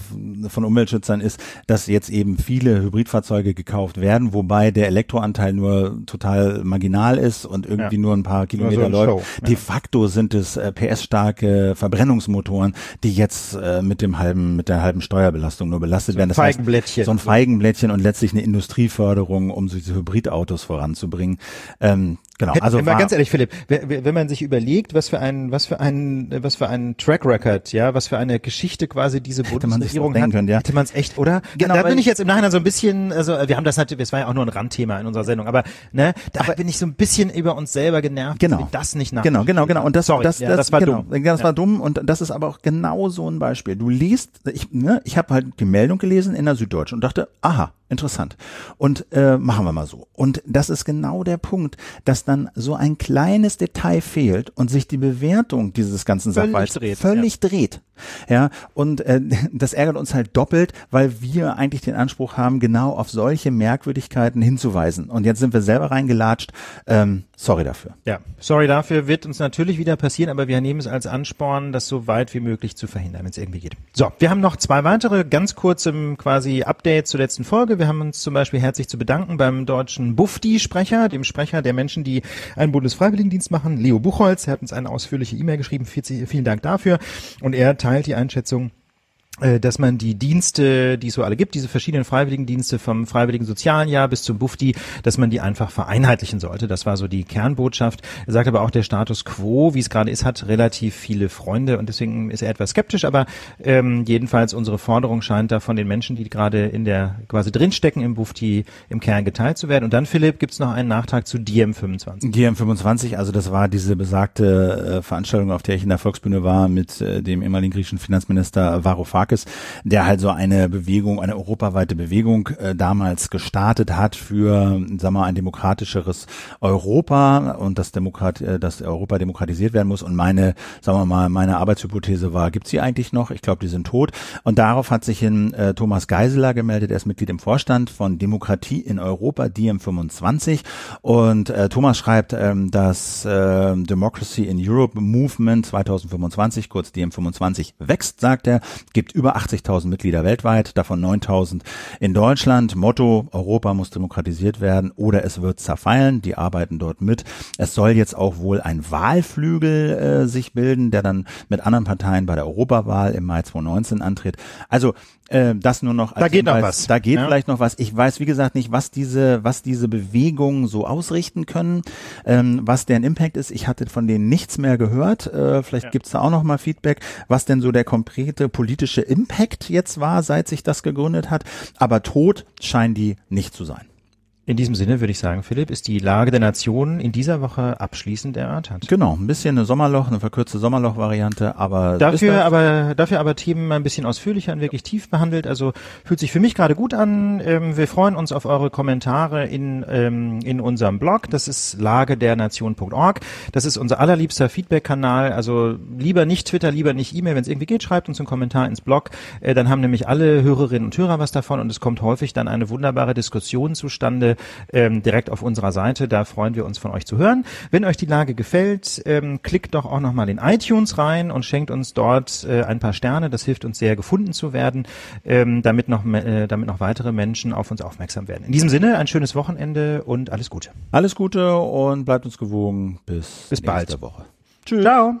von Umweltschützern ist, dass jetzt eben viele Hybrid Hybridfahrzeuge gekauft werden, wobei der Elektroanteil nur total marginal ist und irgendwie ja. nur ein paar Kilometer so läuft. Show, De facto sind es äh, PS-starke Verbrennungsmotoren, die jetzt äh, mit dem halben, mit der halben Steuerbelastung nur belastet so werden. Das Feigenblättchen. Heißt, so ein Feigenblättchen und letztlich eine Industrieförderung, um so diese Hybridautos voranzubringen. Ähm, Genau. Also mal ganz ehrlich, Philipp, wenn man sich überlegt, was für ein, was für ein, was für ein Track Record, ja, was für eine Geschichte quasi diese Bundesregierung hat, können, ja. hätte man es echt, oder? Genau, da bin ich jetzt im Nachhinein so ein bisschen, also wir haben das natürlich, es war ja auch nur ein Randthema in unserer Sendung, aber ne, da aber, bin ich so ein bisschen über uns selber genervt, genau. dass wir das nicht nach. Genau, genau, genau. Und das, Sorry, das, ja, das, das war genau, dumm. Das war dumm und das ist aber auch genau so ein Beispiel. Du liest, ich, ne, ich habe halt die Meldung gelesen in der Süddeutschen und dachte, aha, Interessant. Und äh, machen wir mal so. Und das ist genau der Punkt, dass dann so ein kleines Detail fehlt und sich die Bewertung dieses ganzen Sachverhalts völlig, völlig ja. dreht. Ja, und äh, das ärgert uns halt doppelt, weil wir eigentlich den Anspruch haben, genau auf solche Merkwürdigkeiten hinzuweisen. Und jetzt sind wir selber reingelatscht. Ähm, sorry dafür. Ja, sorry dafür wird uns natürlich wieder passieren, aber wir nehmen es als Ansporn, das so weit wie möglich zu verhindern, wenn es irgendwie geht. So, wir haben noch zwei weitere ganz kurze quasi Updates zur letzten Folge. Wir haben uns zum Beispiel herzlich zu bedanken beim deutschen Bufdi-Sprecher, dem Sprecher der Menschen, die einen Bundesfreiwilligendienst machen, Leo Buchholz. Er hat uns eine ausführliche E-Mail geschrieben. Vielen Dank dafür. Und er teilt die Einschätzung, dass man die Dienste, die es so alle gibt, diese verschiedenen Freiwilligendienste vom Freiwilligen Sozialen Jahr bis zum Bufti, dass man die einfach vereinheitlichen sollte. Das war so die Kernbotschaft. Er sagt aber auch, der Status quo, wie es gerade ist, hat relativ viele Freunde und deswegen ist er etwas skeptisch. Aber ähm, jedenfalls unsere Forderung scheint da von den Menschen, die gerade in der quasi drinstecken im Bufti, im Kern geteilt zu werden. Und dann, Philipp, gibt's noch einen Nachtrag zu DM25. DM25, also das war diese besagte äh, Veranstaltung, auf der ich in der Volksbühne war mit äh, dem ehemaligen griechischen Finanzminister Varoufakis Varoufakis, der halt so eine Bewegung, eine europaweite Bewegung äh, damals gestartet hat für, sagen wir, ein demokratischeres Europa und das Demokrat, äh, dass Europa demokratisiert werden muss. Und meine, sagen wir mal, meine Arbeitshypothese war, gibt's sie eigentlich noch? Ich glaube, die sind tot. Und darauf hat sich in äh, Thomas Geiseler gemeldet, er ist Mitglied im Vorstand von Demokratie in Europa, DiEM25. Und äh, Thomas schreibt, ähm, dass äh, Democracy in Europe Movement 2025, kurz DiEM25, wächst, sagt er, gibt über 80.000 Mitglieder weltweit, davon 9.000 in Deutschland. Motto, Europa muss demokratisiert werden oder es wird zerfallen. Die arbeiten dort mit. Es soll jetzt auch wohl ein Wahlflügel äh, sich bilden, der dann mit anderen Parteien bei der Europawahl im Mai 2019 antritt. Also äh, das nur noch. da geht noch was. Da geht ja. vielleicht noch was. Ich weiß, wie gesagt, nicht, was diese, was diese Bewegungen so ausrichten können, ähm, was deren Impact ist. Ich hatte von denen nichts mehr gehört. Äh, vielleicht ja. gibt's da auch noch mal Feedback, was denn so der konkrete politische Impact jetzt war, seit sich das gegründet hat. Aber tot scheinen die nicht zu sein. In diesem Sinne würde ich sagen, Philipp, ist die Lage der Nation in dieser Woche abschließend erörtert. Genau, ein bisschen eine Sommerloch, eine verkürzte Sommerloch-Variante, aber dafür aber dafür aber Themen ein bisschen ausführlicher und wirklich tief behandelt. Also fühlt sich für mich gerade gut an. Ähm, wir freuen uns auf eure Kommentare in ähm, in unserem Blog. Das ist lagedernation.org. Das ist unser allerliebster Feedback-Kanal. Also lieber nicht Twitter, lieber nicht E-Mail, wenn es irgendwie geht, schreibt uns einen Kommentar ins Blog. Äh, dann haben nämlich alle Hörerinnen und Hörer was davon und es kommt häufig dann eine wunderbare Diskussion zustande ähm, direkt auf unserer Seite. Da freuen wir uns von euch zu hören. Wenn euch die Lage gefällt, ähm, klickt doch auch nochmal in iTunes rein und schenkt uns dort äh, ein paar Sterne. Das hilft uns sehr, gefunden zu werden, ähm, damit, noch, äh, damit noch weitere Menschen auf uns aufmerksam werden. In diesem Sinne, ein schönes Wochenende und alles Gute. Alles Gute und bleibt uns gewogen. Bis, Bis bald. Woche. Tschüss. Ciao.